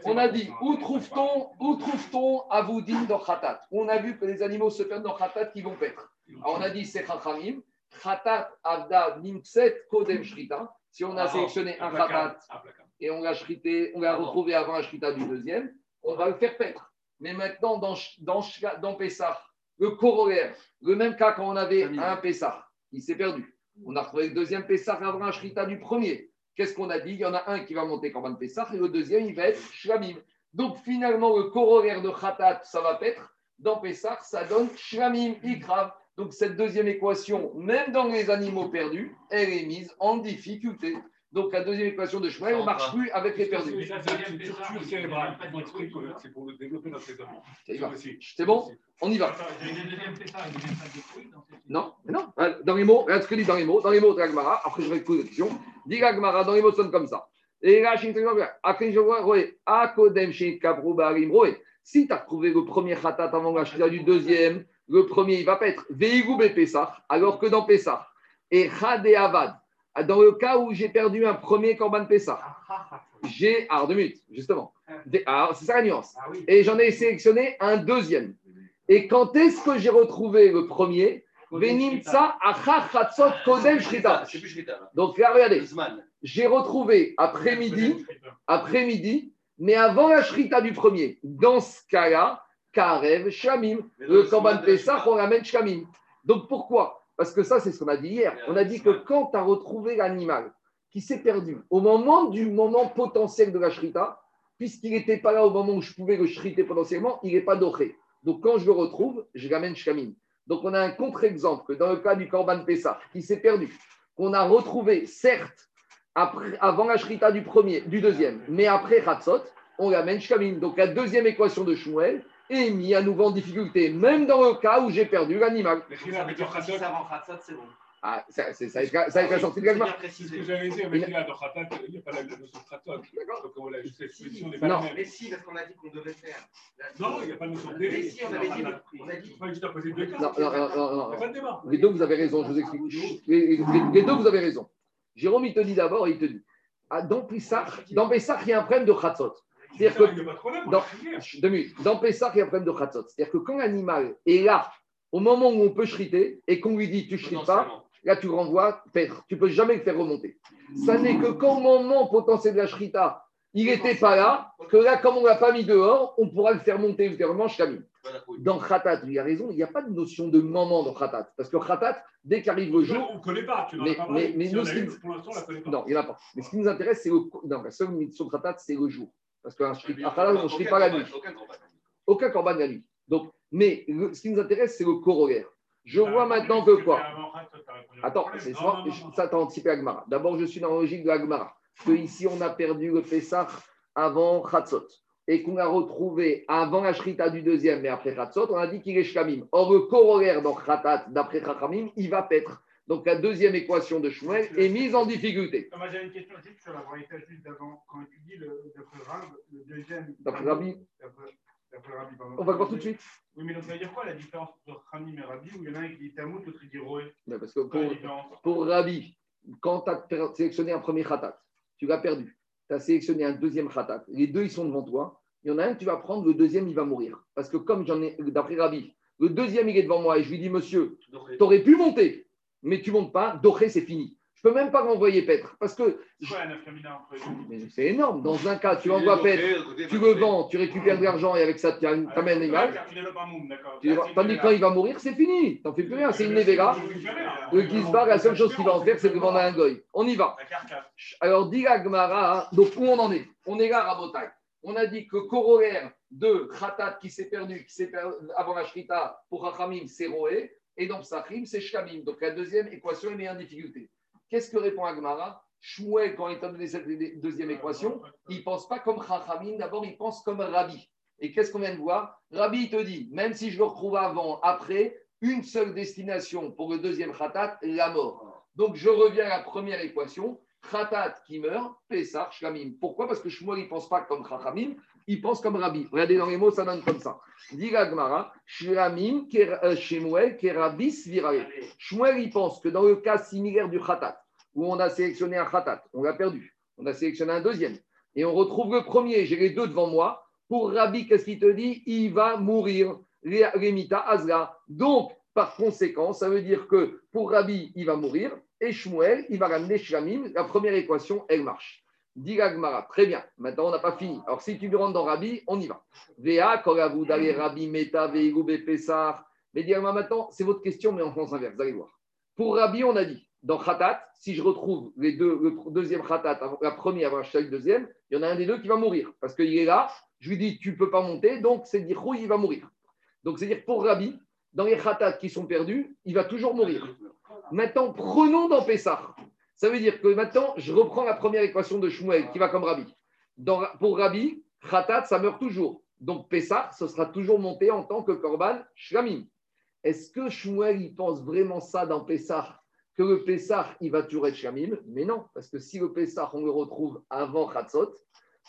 on a dit où trouve-t-on où trouve-t-on Avoudim dans Khatat? On a vu que les animaux se perdent dans Khatat qui vont paître. Alors, on a dit c'est Chachamim. Khatat, Avda, Nimtset, Kodem, Shrita. Si on a Ah, sélectionné un Khatat et on l'a shrité, on l'a retrouvé avant la shrita du deuxième, on va le faire paître. Mais maintenant, dans, dans, dans Pessah, le corollaire, le même cas quand on avait un Pessah, il s'est perdu. On a retrouvé le deuxième Pessah avant shrita du premier. Qu'est-ce qu'on a dit? Il y en a un qui va monter un Pessah et le deuxième, il va être Shlamim. Donc finalement, le corollaire de Khatat, ça va paître. Dans Pessah, ça donne Shlamim, Ikrav. Donc cette deuxième équation, même dans les animaux perdus, elle est mise en difficulté. Donc la deuxième équation de Shmuel ne marche plus avec les perdus. Ça, c'est pour développer notre. C'est bon On y va. Non, non. Dans les mots, regarde ce que dit dans les mots. Dans les mots de l'Agmara, après je vais poser la question. Dit l'Agmara, dans les mots, ça sonne comme ça. Et là. Si tu as retrouvé le premier khatat avant la du deuxième, le premier, il va pas être Veigou Pessah, alors que dans Pessah. Et Khade Avad, dans le cas où j'ai perdu un premier Korban Pessah, j'ai. Alors, deux minutes, justement. C'est ça la nuance. Ah. Et j'en ai sélectionné un deuxième. Et quand est-ce que j'ai retrouvé le premier? Donc là, regardez, j'ai retrouvé après-midi, après-midi, mais avant la shrita du premier. Dans ce cas-là, Karev, Shamim, le la Pessah, on ramène Shamim. Donc pourquoi? Parce que ça, c'est ce qu'on a dit hier. On a dit que quand tu as retrouvé l'animal qui s'est perdu au moment du moment potentiel de la shrita, puisqu'il n'était pas là au moment où je pouvais le shriter potentiellement, il n'est pas doré. Donc quand je le retrouve, je ramène Shamim. Donc on a un contre-exemple que dans le cas du Korban Pessah, qui s'est perdu, qu'on a retrouvé, certes, après, avant la shrita du premier, du deuxième, mais après Hatzot, on ramène Shkamim. Donc la deuxième équation de Shmuel est mise à nouveau en difficulté, même dans le cas où j'ai perdu l'animal. Ah, ça, c'est- ça, ça, ça, ça, sorti de bien c'est ce que j'avais dit, mais Khila, dans Khatat, il n'y a pas la notion de Khatat. D'accord. Donc voilà, cette expression n'est pas Non. la même. Mais si, parce qu'on a dit qu'on devait faire. Non, il n'y a pas de notion de Mais si, on avait dit. On a dit. Pas juste à poser deux cas. Non, non, non, non, Il n'y non. a pas de débat. Les deux, vous avez raison, je vous explique. Chut, Les, les- les deux, vous avez raison. Jérôme, il te dit d'abord, il te dit, ah, dans Pessah, dans Pessah, il y a un problème de Khatzot. C'est-à-dire que dans- deux minutes. Dans Pessah, il y a un problème de Khatzot. C'est-à-dire que quand l'animal est là, au moment où on peut shriter, et qu'on lui dit tu shrites pas, là tu renvoies. Tu peux jamais le faire remonter. Ça n'est que qu'au moment potentiel de la shrita, il n'était pas là, que là, comme on ne l'a pas mis dehors, on pourra le faire monter ultérieurement Shkamim. Dans Khatat, il y a raison, il n'y a pas de notion de moment dans Khatat. Parce que Khatat, dès qu'arrive le jour. On ne connaît pas, tu n'en Mais- as pas mais- parlé. mais Si nous, on a ce une, qui- pour l'instant, on ne la connaît pas. Non, il n'y en a pas. Mais ce qui nous intéresse, c'est le. Non, la seule mission de Khatat, c'est le jour. Parce qu'un shrit- un Khatat, on ne shrit pas la nuit. Aucun corban la nuit. Donc, mais le- ce qui nous intéresse, c'est le corollaire. Je T'as vois maintenant que quoi Attends, c'est ça, ça t'as anticipé Agmara. D'abord, je suis dans la logique de Agmara. Que ici, on a perdu le Pessah avant Khatzot. Et qu'on a retrouvé avant la Shrita du deuxième, mais après Khatzot, on a dit qu'il est Shkamim. Or, le corollaire dans Khatat, d'après Chachamim, il va paître. Donc, la deuxième équation de Shmuel est mise en difficulté. Thomas, j'avais une question juste sur la variété juste d'avant. Quand tu dis le, d'après Rab, le deuxième. D'après Rabbi, D'après Rabbi, pardon. on va voir tout de suite. Oui, mais donc ça veut dire quoi la différence entre Khamim et Rabbi où il y en a un qui dit Tamout, l'autre qui dit Roé? Parce que pour Rabbi, quand tu as sélectionné un premier Khatat, tu l'as perdu. Tu as sélectionné un deuxième Khatat. Les deux, ils sont devant toi. Il y en a un que tu vas prendre, le deuxième, il va mourir. Parce que comme j'en ai, d'après Rabbi, le deuxième, il est devant moi et je lui dis, monsieur, tu aurais pu monter, mais tu montes pas, Doré, c'est fini. Je peux même pas renvoyer Petre. Parce que C'est énorme. Dans un cas, tu envoies Petre, tu le vends, tu récupères de l'argent et avec ça, tu Ah, amènes. Tu- Tandis que quand il va mourir, c'est fini. T'en fais plus rien. C'est une Nevera. Le Gizbar, la seule chose qu'il va en faire, c'est de vendre à un goy. On y va. Alors, dit la Gemara, donc où on en est? On est là, Rabotai. On a dit que corollaire de Khatat qui s'est perdu, qui s'est perdu avant la Shrita, pour Rachamim, c'est Roé, et dans Psachim, c'est Shkamim. Donc la deuxième équation est mise en difficulté. Qu'est-ce que répond Agmara? Shmuel, quand il t'a donné cette deuxième équation, il ne pense pas comme Chachamim, d'abord il pense comme Rabbi. Et qu'est-ce qu'on vient de voir? Rabbi il te dit, même si je le retrouve avant, après, une seule destination pour le deuxième Khatat, la mort. Donc je reviens à la première équation, Khatat qui meurt, Pessah, Shlamim. Pourquoi? Parce que Shmuel il ne pense pas comme Chachamim, il pense comme Rabbi. Regardez dans les mots, ça donne comme ça. Dit Kerabis, Virale. Shmuel il pense que dans le cas similaire du Khatat, où on a sélectionné un Khatat, on l'a perdu, on a sélectionné un deuxième, et on retrouve le premier, j'ai les deux devant moi. Pour Rabbi, qu'est-ce qu'il te dit? Il va mourir, Rémita Azra. Donc, par conséquent, ça veut dire que pour Rabbi, il va mourir, et Shmuel, il va ramener Shlamim. La première équation, elle marche. Dit très bien, maintenant on n'a pas fini. Alors si tu rentres dans Rabbi, on y va. Vea, Koravou, d'aller Rabbi, Meta, Veigoube, Pessar. Mais dis-moi maintenant, c'est votre question, mais en sens inverse, vous allez voir. Pour Rabbi, on a dit, dans Khatat, si je retrouve les deux, le deuxième Khatat, la première avant chaque deuxième, il y en a un des deux qui va mourir. Parce qu'il est là, je lui dis, tu ne peux pas monter, donc c'est dire, il va mourir. Donc c'est dire, pour Rabbi, dans les Khatat qui sont perdus, il va toujours mourir. Maintenant, prenons dans Pessah. Ça veut dire que maintenant, je reprends la première équation de Shmuel qui va comme Rabbi. Pour Rabbi, Khatat, ça meurt toujours. Donc Pessah, ce sera toujours monté en tant que Korban Shlamim. Est-ce que Shmuel, il pense vraiment ça dans Pessah Que le Pessah, il va toujours être Shlamim? Mais non, parce que si le Pessah, on le retrouve avant Khatzot,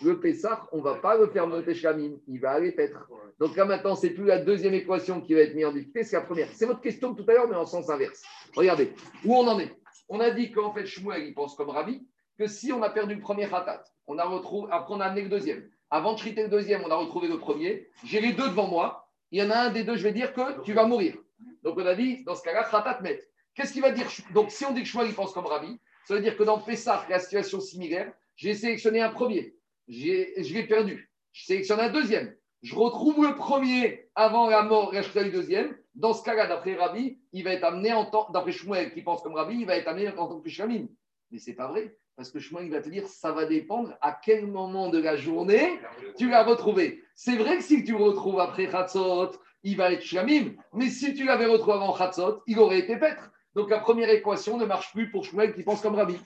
le Pessah, on ne va pas le faire monter Shlamim. Il va aller paître. Donc là, maintenant, c'est plus la deuxième équation qui va être mise en difficulté, c'est la première. C'est votre question tout à l'heure, mais en sens inverse. Regardez, où on en est On a dit qu'en fait, Shmuel, il pense comme Rabbi, que si on a perdu le premier Khatat, on après on a amené le deuxième. Avant de chriter le deuxième, on a retrouvé le premier. J'ai les deux devant moi. Il y en a un des deux, je vais dire que tu vas mourir. Donc on a dit, dans ce cas-là, Khatat met. Qu'est-ce qu'il va dire Donc si on dit que Shmuel, il pense comme Rabbi, ça veut dire que dans Pessah, la situation similaire, j'ai sélectionné un premier. Je l'ai perdu. Je sélectionne un deuxième. Je retrouve le premier avant la mort, je le deuxième. Dans ce cas-là, d'après Rabbi, il va être amené en tant, d'après Shmuel qui pense comme Rabbi, il va être amené en tant que Shlamim. Mais c'est pas vrai, parce que Shmuel il va te dire, ça va dépendre à quel moment de la journée tu l'as retrouvé. C'est vrai que si tu le retrouves après Khatzot, il va être Shlamim, mais si tu l'avais retrouvé avant Khatzot, il aurait été Petre. Donc la première équation ne marche plus pour Shmuel qui pense comme Rabbi.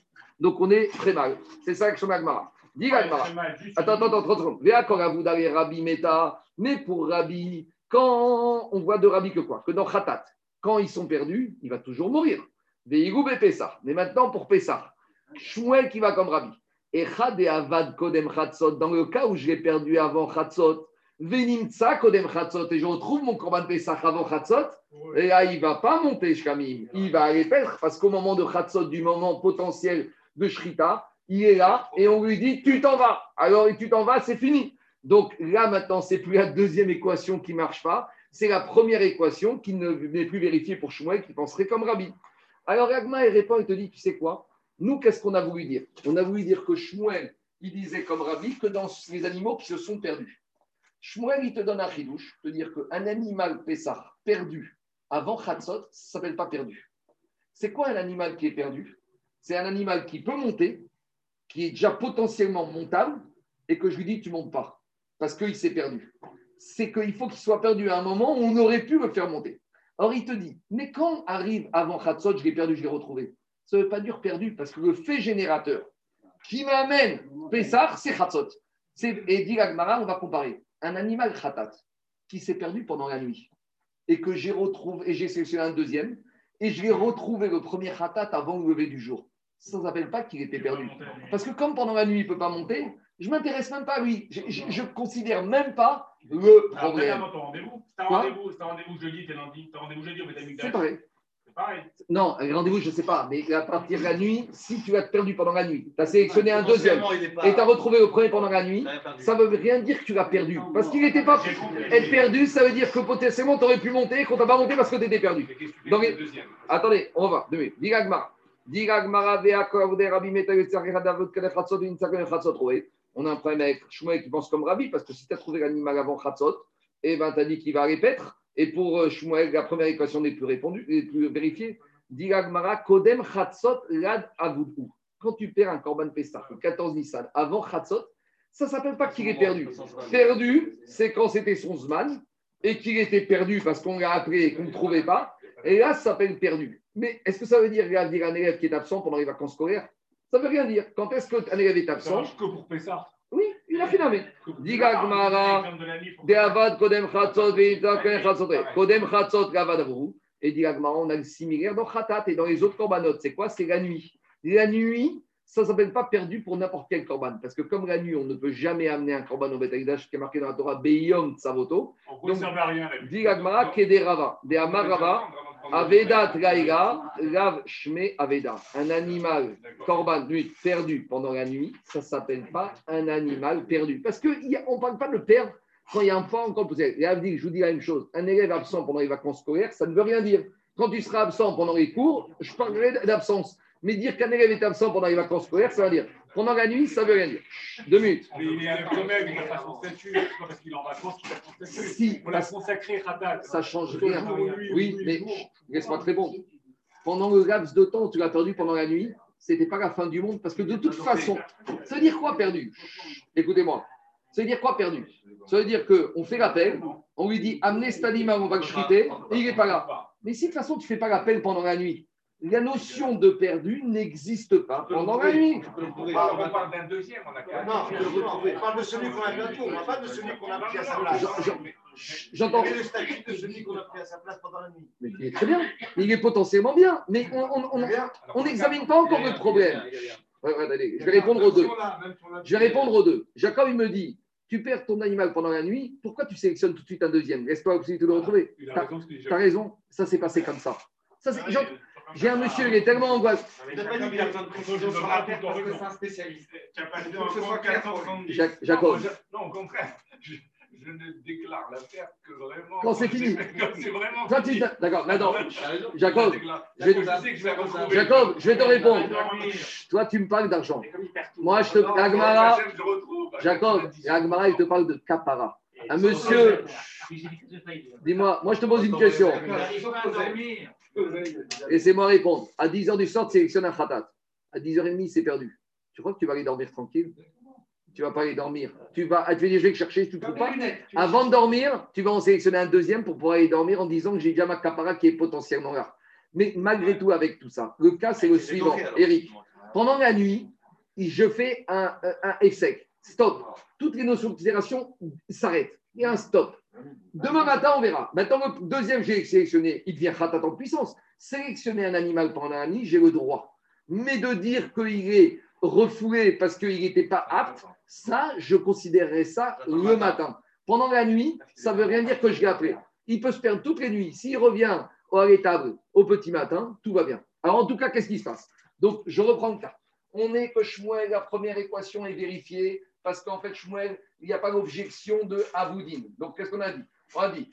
Donc on est très mal. C'est ça que Shmuel. Dis juste- Attends, attends, attends, 30 secondes. Véa Koravou d'aller Rabbi Meta. Mais pour Rabbi, quand on voit de Rabbi que quoi Que dans Khatat, quand ils sont perdus, il va toujours mourir. Veigou et Pessah. Mais maintenant pour Pessah, Shmuel qui va comme Rabbi. Et Chad et Avad Kodem Khatzot, dans le cas où je l'ai perdu avant Khatzot, Venimtsa Kodem Khatzot, et je retrouve mon Korban Pessah avant Khatzot, et là, il ne va pas monter Shkamim, il va aller perdre, parce qu'au moment de Khatzot, du moment potentiel de Shrita, il est là, et on lui dit, tu t'en vas. Alors, tu t'en vas, c'est fini. Donc là, maintenant, c'est plus la deuxième équation qui ne marche pas, c'est la première équation qui ne- n'est plus vérifiée pour Shmuel, qui penserait comme Rabbi. Alors Ragma, il répond, il te dit, tu sais quoi? Nous, qu'est-ce qu'on a voulu dire? On a voulu dire que Shmuel, il disait comme Rabbi que dans les animaux qui se sont perdus. Shmuel, il te donne un chidouche, te dire qu'un animal Pessah perdu avant Khatsot, ça ne s'appelle pas perdu. C'est quoi un animal qui est perdu? C'est un animal qui peut monter, qui est déjà potentiellement montable, et que je lui dis, tu ne montes pas, parce qu'il s'est perdu. C'est qu'il faut qu'il soit perdu à un moment où on aurait pu le faire monter. Or, il te dit, mais quand arrive avant Khatsot, je l'ai perdu, je l'ai retrouvé. Ça ne veut pas dire perdu, parce que le fait générateur qui m'amène Pessah, c'est Khatsot. Et dit on va comparer. Un animal Khatat qui s'est perdu pendant la nuit et que j'ai retrouvé, et j'ai sélectionné un deuxième, et je l'ai retrouvé le premier Khatat avant le lever du jour. Ça ne s'appelle pas qu'il était perdu. Parce que comme pendant la nuit, il ne peut pas monter, je ne m'intéresse même pas à lui. Je ne considère même pas le problème. C'est un rendez-vous, c'est un rendez-vous jeudi, t'es lundi, c'est un rendez-vous jeudi, met C'est pareil. Pareil. Non, un rendez-vous, je ne sais pas, mais à partir de la nuit, si tu as perdu pendant la nuit, tu as sélectionné un deuxième et tu as retrouvé le premier pendant la nuit, ça ne veut rien dire que tu l'as perdu. Parce qu'il n'était pas. Être perdu, ça veut dire que potentiellement tu aurais pu monter et qu'on t'a pas monté parce que tu étais perdu. Donc, attendez, on va. Deux On a un problème avec Shmuel qui pense comme Rabbi, parce que si tu as trouvé l'animal avant Khatzot, et eh ben tu as dit qu'il va répéter. Et pour euh, Shmuel, la première équation n'est plus répondue, n'est plus vérifiée. Diragmara, Kodem Chatzot Lad Avudou. Quand tu perds un Korban Pessah, le 14 Nissan, avant Chatzot, ça ne s'appelle pas qu'il est perdu. Perdu, c'est quand c'était son Zman et qu'il était perdu parce qu'on l'a appelé et qu'on ne trouvait pas. Et là, ça s'appelle perdu. Mais est-ce que ça veut dire, dire un élève qui est absent pendant les vacances scolaires? Ça ne veut rien dire. Quand est-ce qu'un élève est absent Ça que pour Pessah. Oui, il a finalement. Diga Gmara, Deavad Kodem Chatzot, Kodem Chatzot, Gavad Et Diga Gmara, on a le similaire dans Khatat et dans les autres corbanotes. C'est quoi? C'est la nuit. La nuit, ça ne s'appelle pas perdu pour n'importe quel corban. Parce que comme la nuit, on ne peut jamais amener un corban au Betagdash qui est marqué dans la Torah Beyom Tsavoto. Donc, Diga Gmara, Kederava, De Amarava. Avedat Laïla, Lav Shme Aveda. Un animal, Korban, nuit, perdu pendant la nuit, ça ne s'appelle pas un animal perdu. Parce qu'on ne parle pas de perdre quand il y a un point encore posé. Et dit, je vous dis la même chose. Un élève absent pendant les vacances scolaires, ça ne veut rien dire. Quand tu seras absent pendant les cours, je parlerai d'absence. Mais dire qu'un élève est absent pendant les vacances scolaires, ça veut dire pendant la nuit, ça veut rien dire. Deux minutes. Mais il est quand même, il a son statut. C'est pas parce qu'il est en vacances qu'il a son statut. Si, on l'a consacré Khatat. Ça change rien. Oui, mais laisse-moi très bon. Pendant le laps de temps où tu l'as perdu pendant la nuit, ce n'était pas la fin du monde parce que de toute façon, ça veut dire quoi perdu? Écoutez-moi. Ça veut dire quoi perdu? Ça veut dire qu'on fait l'appel, on lui dit amenez cet animal, on va le chriter, et il n'est pas là. Mais si de toute façon tu ne fais pas l'appel pendant la nuit, la notion de perdu n'existe pas pendant la nuit. On parle d'un deuxième, on a Non, on parle de celui qu'on a perdu, on ne parle pas de celui qu'on a pris à sa place. J'entends. le statut de celui qu'on a pris à sa place pendant la nuit. Mais il est très bien, il est potentiellement bien, mais on n'examine pas encore le problème. je vais répondre aux deux. Je vais répondre aux deux. Jacob, il me dit tu perds ton animal pendant la nuit, pourquoi tu sélectionnes tout de suite un deuxième? Laisse-toi la possibilité de le retrouver? Tu as raison, ça s'est passé comme ça. ça j'ai un monsieur, il est tellement angoissé. Jacob. Non, au contraire. Je, ne déclare la perte que vraiment. Quand c'est fini. c'est vraiment. D'accord, maintenant. Jacob, je vais, Jacob, je vais te répondre. Toi, tu me parles d'argent. Moi, je te. Agmara. Jacob, Agmara, il te parle de capara. Un monsieur. Dis-moi, moi, je te pose une question. Laissez-moi répondre. À 10h du soir, tu sélectionnes un khatat. À 10h30, c'est perdu. Tu crois que tu vas aller dormir tranquille? Tu ne vas pas aller dormir. Tu vas, tu vas dire, je vais chercher, tu ne trouves pas. Avant de dormir, tu vas en sélectionner un deuxième pour pouvoir aller dormir en disant que j'ai déjà ma capara qui est potentiellement là. Mais malgré tout, avec tout ça, le cas, c'est le suivant. Eric, pendant la nuit, je fais un, un, essai. Stop. Toutes les notions de considération s'arrêtent. Il y a un stop. Demain matin, on verra. Maintenant, le deuxième, j'ai sélectionné, il devient khatat en puissance. Sélectionner un animal pendant la nuit, j'ai le droit. Mais de dire qu'il est refoulé parce qu'il n'était pas apte, ça, je considérerais ça le matin. Pendant la nuit, ça ne veut rien dire que je l'ai appelé. Il peut se perdre toutes les nuits. S'il revient à l'étable au petit matin, tout va bien. Alors, en tout cas, qu'est-ce qui se passe? Donc, je reprends le cas. On est que Shmuel, la première équation est vérifiée parce qu'en fait, Shmuel, il n'y a pas l'objection de Avoudin. Donc, qu'est-ce qu'on a dit? On a dit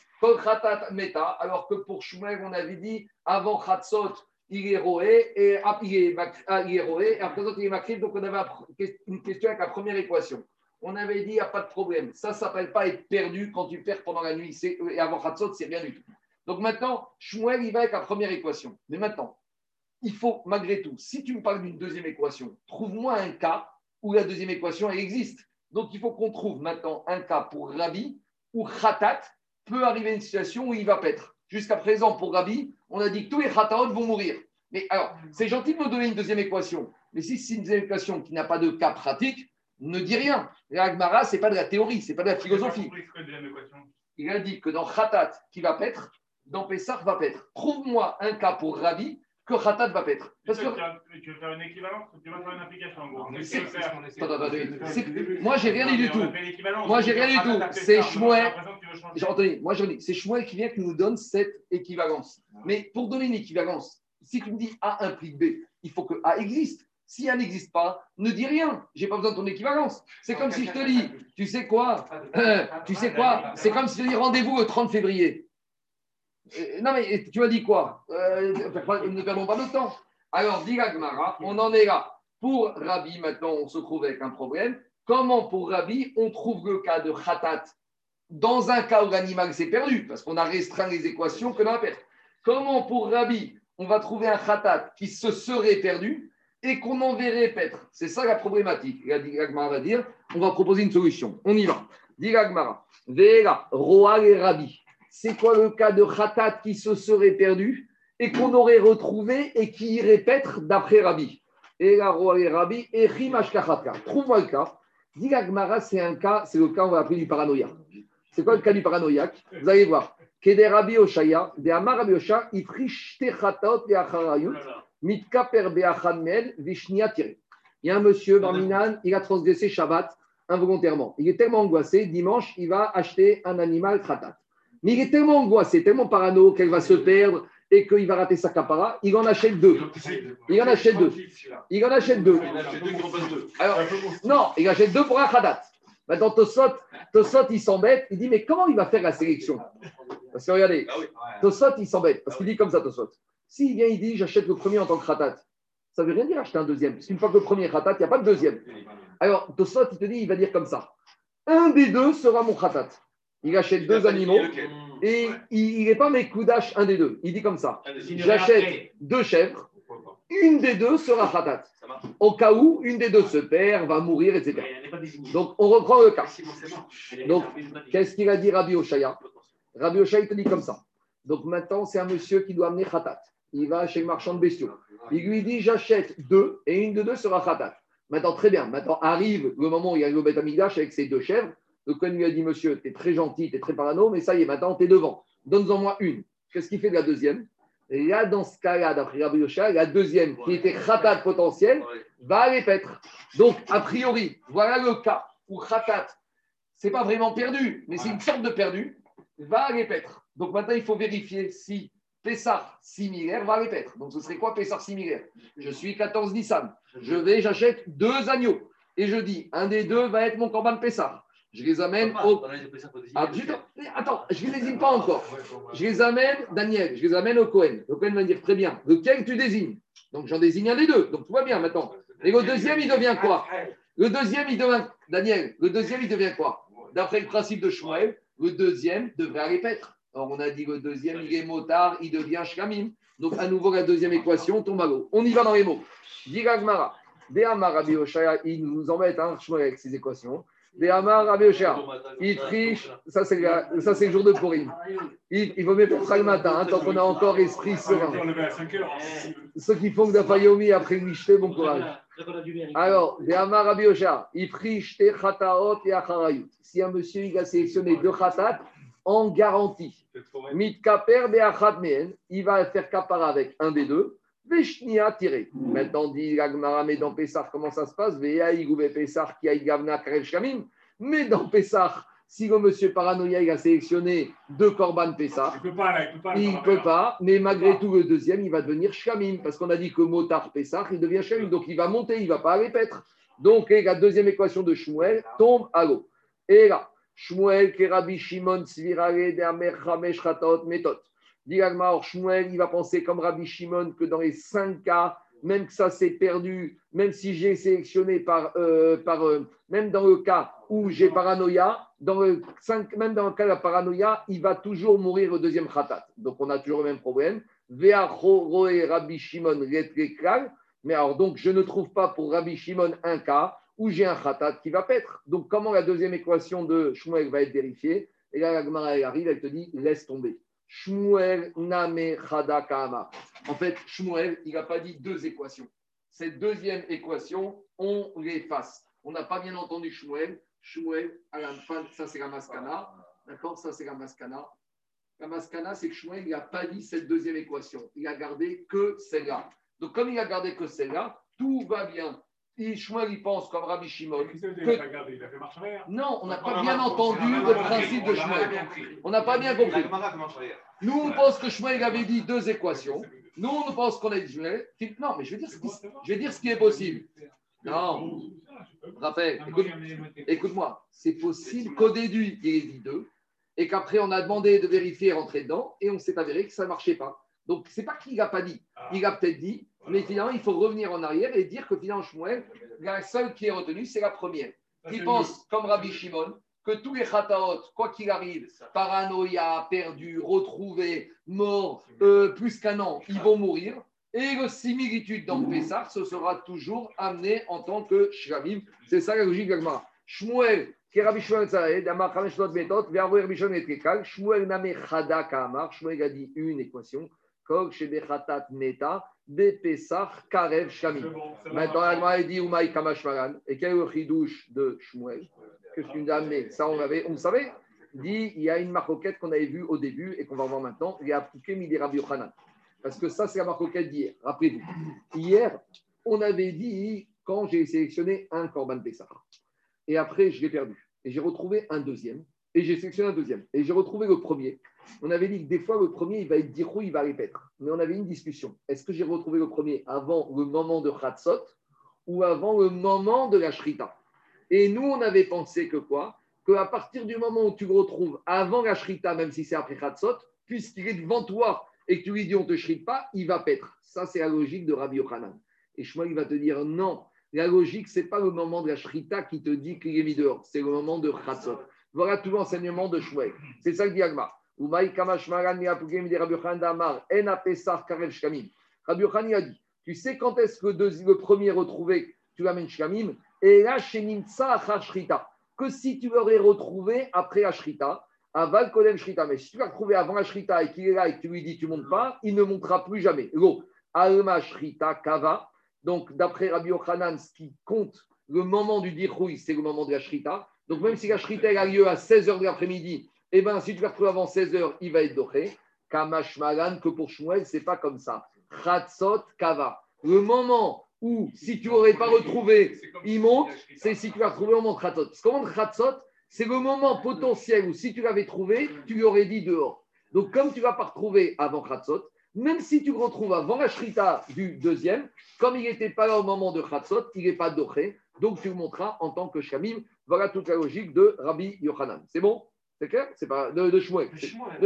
Meta, alors que pour Shmuel, on avait dit avant Khatsot, il est roé, et ah, il est, mac- ah, il est roé, et après il est makrif. Donc, on avait une question avec la première équation. On avait dit, il n'y a pas de problème. Ça ne s'appelle pas être perdu quand tu perds pendant la nuit. Et avant Khatsot, c'est rien du tout. Donc maintenant, Shmuel, il va avec la première équation. Mais maintenant, il faut, malgré tout, si tu me parles d'une deuxième équation, trouve-moi un cas où la deuxième équation, elle existe. Donc il faut qu'on trouve maintenant un cas pour Rabbi où Khatat peut arriver à une situation où il va paître. Jusqu'à présent, pour Rabbi, on a dit que tous les Khataot vont mourir. Mais alors, c'est gentil de me donner une deuxième équation. Mais si c'est une deuxième équation qui n'a pas de cas pratique, ne dis rien. La Agmara, ce n'est pas de la théorie, ce n'est pas de la philosophie. Il a dit que dans Khatat, qui va paître, dans Pessah va paître. Trouve-moi un cas pour Rabbi que Khatat va paître. Parce que Tu veux faire une équivalence ou tu vas faire une application en gros moi, j'ai rien dit du tout. Moi, j'ai rien du Ah, tout. C'est. Shmuel. J'ai. Moi, je dis, c'est Shmuel qui vient qui nous donne cette équivalence. Mais pour donner une équivalence, si tu me dis A implique B, il faut que A existe. Si A n'existe pas, ne dis rien. J'ai pas besoin de ton équivalence. C'est comme si je te dis, tu sais quoi Euh, Tu sais quoi C'est comme si je te dis rendez-vous le 30 février. Euh, non, mais tu as dit quoi Euh, Ne perdons pas de temps. Alors, dit on en est là. Pour Rabbi, maintenant, on se trouve avec un problème. Comment, pour Rabbi, on trouve le cas de Khatat dans un cas où l'animal s'est perdu, parce qu'on a restreint les équations que l'on a perdu. Comment, pour Rabbi, on va trouver un Khatat qui se serait perdu et qu'on enverrait paître C'est ça la problématique. La Gmara va dire on va proposer une solution. On y va. Dit Gmara, Véla, Roal et Rabbi. C'est quoi le cas de Khatat qui se serait perdu et qu'on aurait retrouvé et qui irait paître d'après Rabbi? Et Rabbi, et. Trouve-moi le cas. Dit Gmara, c'est un cas, c'est le cas, on va appeler du paranoïa. C'est quoi le cas du paranoïaque? Vous allez voir. Kede Rabbi Oshaya, de Amar Rabbi Osha, Ifrish Techatot Be'acharayut, Mitkaper Be'achad Mel, Vishnia tiré. Il y a un monsieur, Barminan, il a transgressé Shabbat involontairement. Il est tellement angoissé, dimanche, il va acheter un animal Khatat. Mais il est tellement angoissé, tellement parano qu'elle va se perdre et qu'il va rater sa capara, il en achète deux. Il en achète deux. Il en achète deux. Alors, non, il achète deux pour un Khadat. Maintenant, Tosot, Tosot, il s'embête. Il dit, mais comment il va faire la sélection? Parce que regardez, Tosot, il s'embête. Parce qu'il dit comme ça, Tosot. S'il vient, il dit, j'achète le premier en tant que Khatat. Ça veut rien dire acheter un deuxième. Parce qu'une fois que le premier est Khatat, il n'y a pas de deuxième. Alors, Tosot, il te dit, il va dire comme ça. Un des deux sera mon Khatat. Il achète deux animaux et il n'est pas mes Koudash, un des deux. Il dit comme ça. J'achète deux chèvres. Une des deux sera Khatat. Au cas où une des deux se perd, va mourir, etc. Donc, on reprend le cas. Donc, Qu'est-ce qu'il a dit Rabbi Oshaya? Rabbi Oshaya, il te dit comme ça. Donc maintenant, c'est un monsieur qui doit amener Khatat. Il va chez le marchand de bestiaux. Il lui dit J'achète deux et une de deux sera Khatat. Maintenant, très bien. Maintenant, arrive le moment où il y a le Beth Amigdash avec ses deux chèvres. Le Cohen lui a dit Monsieur, tu es très gentil, tu es très parano, mais ça y est, maintenant, tu es devant. Donne-en moi une. Qu'est-ce qu'il fait de la deuxième? Et là, dans ce cas-là, d'après Rabbi la deuxième, qui était Khatat potentiel, va aller paître. Donc, a priori, voilà le cas où Khatat, c'est pas vraiment perdu, mais c'est une sorte de perdu, va aller paître. Donc maintenant, il faut vérifier si Pessar similaire va aller paître. Donc ce serait quoi Pessar similaire? Je suis 14 Nissan. Je vais, j'achète deux agneaux. Et je dis, un des deux va être mon corban Pessar. Je les amène au. Ah, Attends, je ne les désigne pas encore. Je les amène, Daniel, je les amène au Cohen. Le Cohen va me dire très bien, lequel tu désignes? Donc j'en désigne un des deux. Donc tout va bien maintenant. Et le deuxième, il devient quoi? Le deuxième, il devient. Daniel, le deuxième, il devient quoi? D'après le principe de Shmuel, le deuxième devrait aller paître. Or, on a dit que le deuxième, il est motard, il devient shkamim. Donc, à nouveau, la deuxième équation tombe à l'eau. On y va dans les mots. Diragmara. Oshaya, il nous embête, hein, Shmuel, avec ses équations. Rabbi Oshaya. Il triche, ça c'est, la- ça c'est le jour de Purim. Il, il vaut mieux faire ça le matin, hein, tant qu'on a encore esprit serein. À 5 heures. Ceux qui font que d'Afayomi après le bon courage. Alors, Dehamar Rabbi Oshaya, il triche te chataot et acharayut. Si un monsieur il a sélectionné deux chatat en garantie, mitkaper be'achat mehen, il va faire kapara avec un des deux. Veshnia tiré. Maintenant, dit l'Agmara, mais dans Pessah, comment ça se passe? Mais dans Pessah, si le monsieur paranoïa il a sélectionné deux korban Pessah, Il peut il peut pas. il ne peut pas, mais malgré tout, le deuxième, il va devenir Shkamim, parce qu'on a dit que Motar Pessah, il devient Shkamim. Donc il va monter, il ne va pas aller paître. Donc la deuxième équation de Shmuel tombe à l'eau. Et là, Shmuel, Kerabi, Shimon, Svirare, de Amer, Chamesh, Chatot, Méthode. Dit Agmar, il va penser comme Rabbi Shimon que dans les cinq cas, même que ça s'est perdu, même si j'ai sélectionné par, euh, euh, même dans le cas où j'ai paranoïa, dans le cinq, même dans le cas de la paranoïa, il va toujours mourir au deuxième khatat. Donc on a toujours le même problème. Rabbi Shimon mais alors donc je ne trouve pas pour Rabbi Shimon un cas où j'ai un khatat qui va paître. Donc comment la deuxième équation de Shmuel va être vérifiée? Et là, la arrive, elle te dit laisse tomber. Shmuel Name Chada Kama. En fait, Shmuel, il n'a pas dit deux équations. Cette deuxième équation, on l'efface. On n'a pas bien entendu Shmuel. Shmuel, à la fin, ça c'est la maskana. D'accord Ça c'est la maskana. La maskana, c'est que Shmuel n'a pas dit cette deuxième équation. Il a gardé que celle-là. Donc, comme il a gardé que celle-là, tout va bien. Et Shmuel, il pense comme Rabbi Shimon. Non, on n'a pas bien entendu le principe de Shmuel. On n'a pas bien compris. Nous, on pense que Shmuel avait dit deux équations. Nous, on pense qu'on a dit Shmuel. Non, mais je vais dire ce qui, je vais dire ce qui est possible. Non. Raphaël, écoute-moi. c'est possible qu'au début, il ait dit deux, et qu'après, on a demandé de vérifier, rentrer dedans, et on s'est avéré que ça ne marchait pas. Donc, c'est pas qu'il n'a pas dit. Il a peut-être dit, mais finalement, il faut revenir en arrière et dire que finalement, Shmuel, la seule qui est retenue, c'est la première. Il pense, comme Rabbi Shimon, que tous les chataot, quoi qu'il arrive, paranoïa, perdu, retrouvé, mort, euh, plus qu'un an, ils vont mourir. Et la similitude dans le Pessah, ce sera toujours amené en tant que Shravim. C'est ça la logique d'Agma. Shmuel, qui est Rabbi Shmuel Tzaed, Amar Chamesh Lot Betot, Vervo Rabbi Shmuel Etkekal, Shmuel Name Chada Kamar, Shmuel a dit une équation, Kog Shebechatat Meta, Bepesach Karev Shami. Maintenant, Agma dit Umaï Kamashmaran. Et quel est le chidouche de Shmuel Que tu nous as amené Ça, on, avait, on savait. Dit il y a une marcoquette qu'on avait vue au début et qu'on va voir maintenant. Il y a appliqué Midi Rabbi Yochanan. Parce que ça, c'est la marcoquette d'hier. Rappelez-vous. Hier, on avait dit quand j'ai sélectionné un Korban Pessah. Et après, je l'ai perdu. Et j'ai retrouvé un deuxième. Et j'ai sélectionné un deuxième. Et j'ai retrouvé le premier. On avait dit que des fois, le premier, il va être dirou, il va répéter. Mais on avait une discussion. Est-ce que j'ai retrouvé le premier avant le moment de Khatsot ou avant le moment de la Shrita? Et nous, on avait pensé que quoi? Qu'à partir du moment où tu le retrouves avant la Shrita, même si c'est après Khatsot, puisqu'il est devant toi et que tu lui dis on ne te shrite pas, il va paître. Ça, c'est la logique de Rabbi Yochanan. Et Shmuel, il va te dire non. La logique, ce n'est pas le moment de la Shrita qui te dit qu'il est mis dehors, c'est le moment de Khatsot. Voilà tout l'enseignement de Shmuel. C'est ça que dit. Rabbi Yochanan a dit Tu sais quand est-ce que le premier retrouvé, tu l'amènes Shkamim? Et là, Que si tu l'aurais retrouvé après Ashrita, Aval Kodem Shrita. Mais si tu l'as retrouvé avant Ashrita et qu'il est là et que tu lui dis tu montes pas, il ne montera plus jamais. Kava. Donc, d'après Rabbi Yochanan, ce qui compte le moment du Dirhouï, c'est le moment de la Shrita. Donc, même si la Shrita a lieu à 16h de l'après-midi, eh bien, si tu vas retrouver avant 16h, il va être doré. Kamash Malan, que pour Shmuel, c'est pas comme ça. Khatsot Kava. Le moment où, si tu n'aurais pas retrouvé, il monte, c'est si tu vas retrouver au moment Khatsot. Parce qu'au moment Khatsot, c'est le moment potentiel où, si tu l'avais trouvé, tu lui aurais dit dehors. Donc, comme tu ne vas pas retrouver avant Khatsot, même si tu le retrouves avant la Shrita du deuxième, comme il n'était pas là au moment de Khatsot, il n'est pas doré. Donc, tu le montreras en tant que Shamim. Voilà toute la logique de Rabbi Yochanan. C'est bon? C'est clair? C'est pas de, de Shmuel. De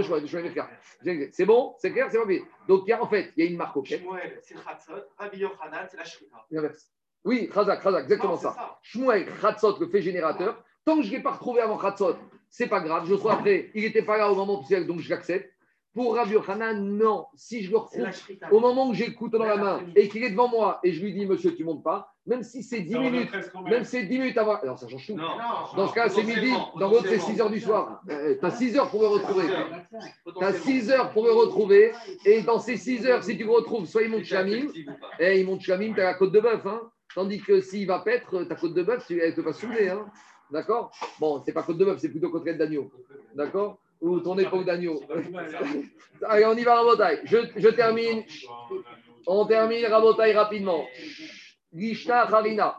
Shmuel, de Shmuel, C'est bon? C'est clair? C'est bien. Donc, il y a, en fait, il y a une marque au Shmuel, c'est Khatzot. Rabbi Yochanan, c'est la Shrita. Oui, Khazak, Khazak, exactement ça. ça. Shmuel, Khatzot, le fait générateur. Tant que je ne l'ai pas retrouvé avant Khatzot, c'est pas grave. Je le trouve après. Il n'était pas là au moment du donc je l'accepte. Pour Rabbi Yochanan, non. Si je le retrouve au moment où j'ai le couteau dans la main et qu'il est devant moi et je lui dis, monsieur, tu ne montes pas, même si c'est 10 minutes, même si c'est 10 minutes avant. Alors ça change tout. dans ce cas, c'est midi. Dans l'autre, c'est 6 heures du soir. tu as 6 heures pour le retrouver. Tu as 6 heures pour le retrouver. Et dans ces 6 heures, si tu le retrouves, soit il monte Chamim, et il monte Chamim, tu as la côte de bœuf. Hein. Tandis que s'il va paître, ta côte de bœuf, elle ne peut pas soulever. Hein. D'accord? Bon, c'est pas côte de bœuf, c'est plutôt côtelette d'agneau. D'accord? Ou ton épaule d'agneau. Allez, on y va, Rabotaille. Je, je termine. On termine, Rabotaille, rapidement. Gishta Harina.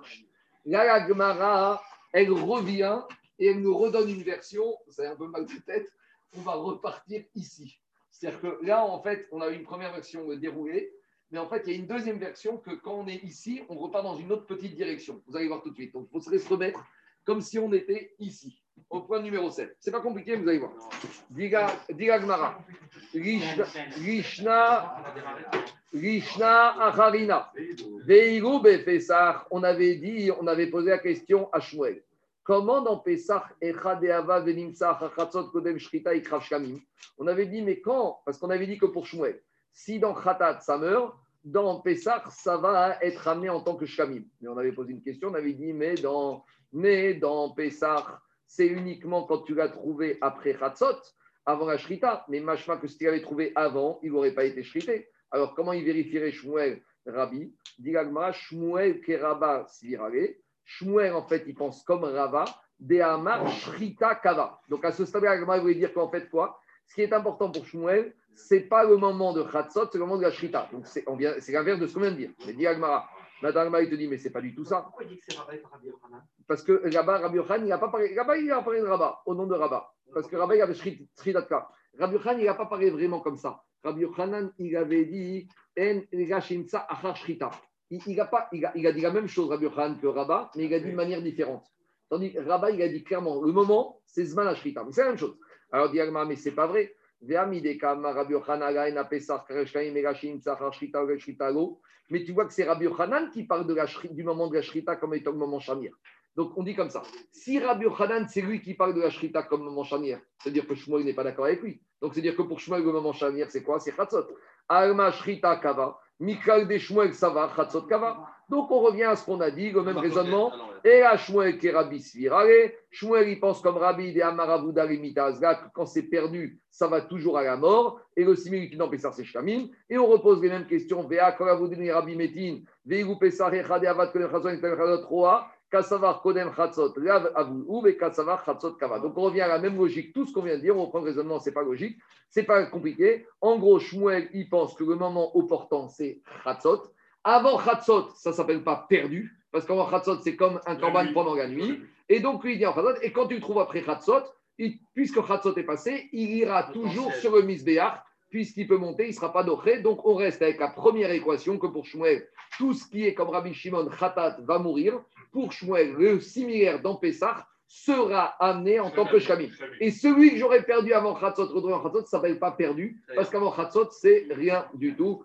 La Gemara, elle revient et elle nous redonne une version. C'est un peu mal de tête. On va repartir ici. C'est-à-dire que là, en fait, on a eu une première version déroulée. Mais en fait, il y a une deuxième version que quand on est ici, on repart dans une autre petite direction. Vous allez voir tout de suite. Donc, il faut se remettre comme si on était ici au point numéro 7. C'est pas compliqué, vous allez voir. Diga, diga Gmara. Lishna, Lishna Acharina. Veigou Befessar. On avait dit, on avait posé la question à Shmuel. Comment dans Pesach, Echadeava Venimsa Chachatzot Kodem Shrita Shkamim On avait dit, mais quand? Parce qu'on avait dit que pour Shmuel, si dans Khatat ça meurt, dans Pesach ça va être ramené en tant que Shkamim. Mais on avait posé une question, on avait dit, mais dans, mais dans Pesach, c'est uniquement quand tu l'as trouvé après Chatzot, avant la Shrita. Mais machma que si tu l'avais trouvé avant, il n'aurait pas été Shrité. Alors comment il vérifierait Shmuel Rabbi? Digagma, Shmuel Keraba Svirale. Shmuel, en fait, il pense comme Rava, Dehamar Shrita Kava. Donc à ce stade-là, il voulait dire qu'en fait, quoi? Ce qui est important pour Shmuel, ce n'est pas le moment de Khatsot, c'est le moment de la Shrita. Donc c'est l'inverse de ce qu'on vient de dire. Mais Madame il te dit, mais c'est pas du tout ça. Pourquoi il dit que c'est Rabbi par Rabbi Yochanan? Parce que là-bas, Rabbi Yochanan, il n'a pas parlé. Il a parlé de Rabat, au nom de Rabat. Parce que Rabat, il avait Shritatka. Rabbi Yochanan, il n'a pas parlé vraiment comme ça. Rabbi Yochanan, il avait dit En Gashimsa Achar Shrita. Il, il, a pas, il, a, il a dit la même chose, Rabbi Yochanan, que Rabat, mais il a dit de manière différente. Tandis que Rabat, il a dit clairement le moment, c'est Zman Ashrita. Mais c'est la même chose. Alors, dit mais c'est pas vrai. Mais tu vois que c'est Rabbi Yochanan qui parle de la, du moment de la Shrita comme étant le moment Shamir. Donc on dit comme ça. Si Rabbi Yochanan, c'est lui qui parle de la Shrita comme moment Shamir, c'est-à-dire que Shmuel n'est pas d'accord avec lui. Donc c'est-à-dire que pour Shmuel, le moment Shamir, c'est quoi? C'est Chatzot. Alma Shrita Kava. Mikal de Shmuel Sava, Chatzot Kava. Donc on revient à ce qu'on a dit, le même raisonnement. Et là, Shmuel qui est Rabbi Svirale. Shmuel, il pense comme Rabbi de Amaravouda Azga, quand c'est perdu, ça va toujours à la mort. Et le similitude dans Pessar, c'est Shkamim. Et on repose les mêmes questions. Vea Koravudini Rabbi Metin. Veigu Pessar, Echade Avad Kodem Chazon, Chazot Roa. Kassavar Kodem Chatzot, Lav et Kassavar Chatzot Kava. Donc on revient à la même logique. Tout ce qu'on vient de dire, on reprend le raisonnement, c'est pas logique, c'est pas compliqué. En gros, Shmuel, il pense que le moment opportun, c'est Chatzot. Avant Chatzot, ça ne s'appelle pas perdu, parce qu'avant Chatzot, c'est comme un corban pendant la nuit. Et donc, lui, il dit en Chatzot, et quand tu le trouves après Chatzot, il, puisque Chatzot est passé, il ira toujours sur le Misbéach, puisqu'il peut monter, il ne sera pas doré. Donc, on reste avec la première équation que pour Shmuel, tout ce qui est comme Rabbi Shimon, Khatat, va mourir. Pour Shmuel, le similaire dans Pessah sera amené en tant que Shami. Et celui que j'aurais perdu avant Khatzot, retrouvé en Khatzot, ça ne s'appelle pas perdu, parce qu'avant Khatzot, c'est rien du tout.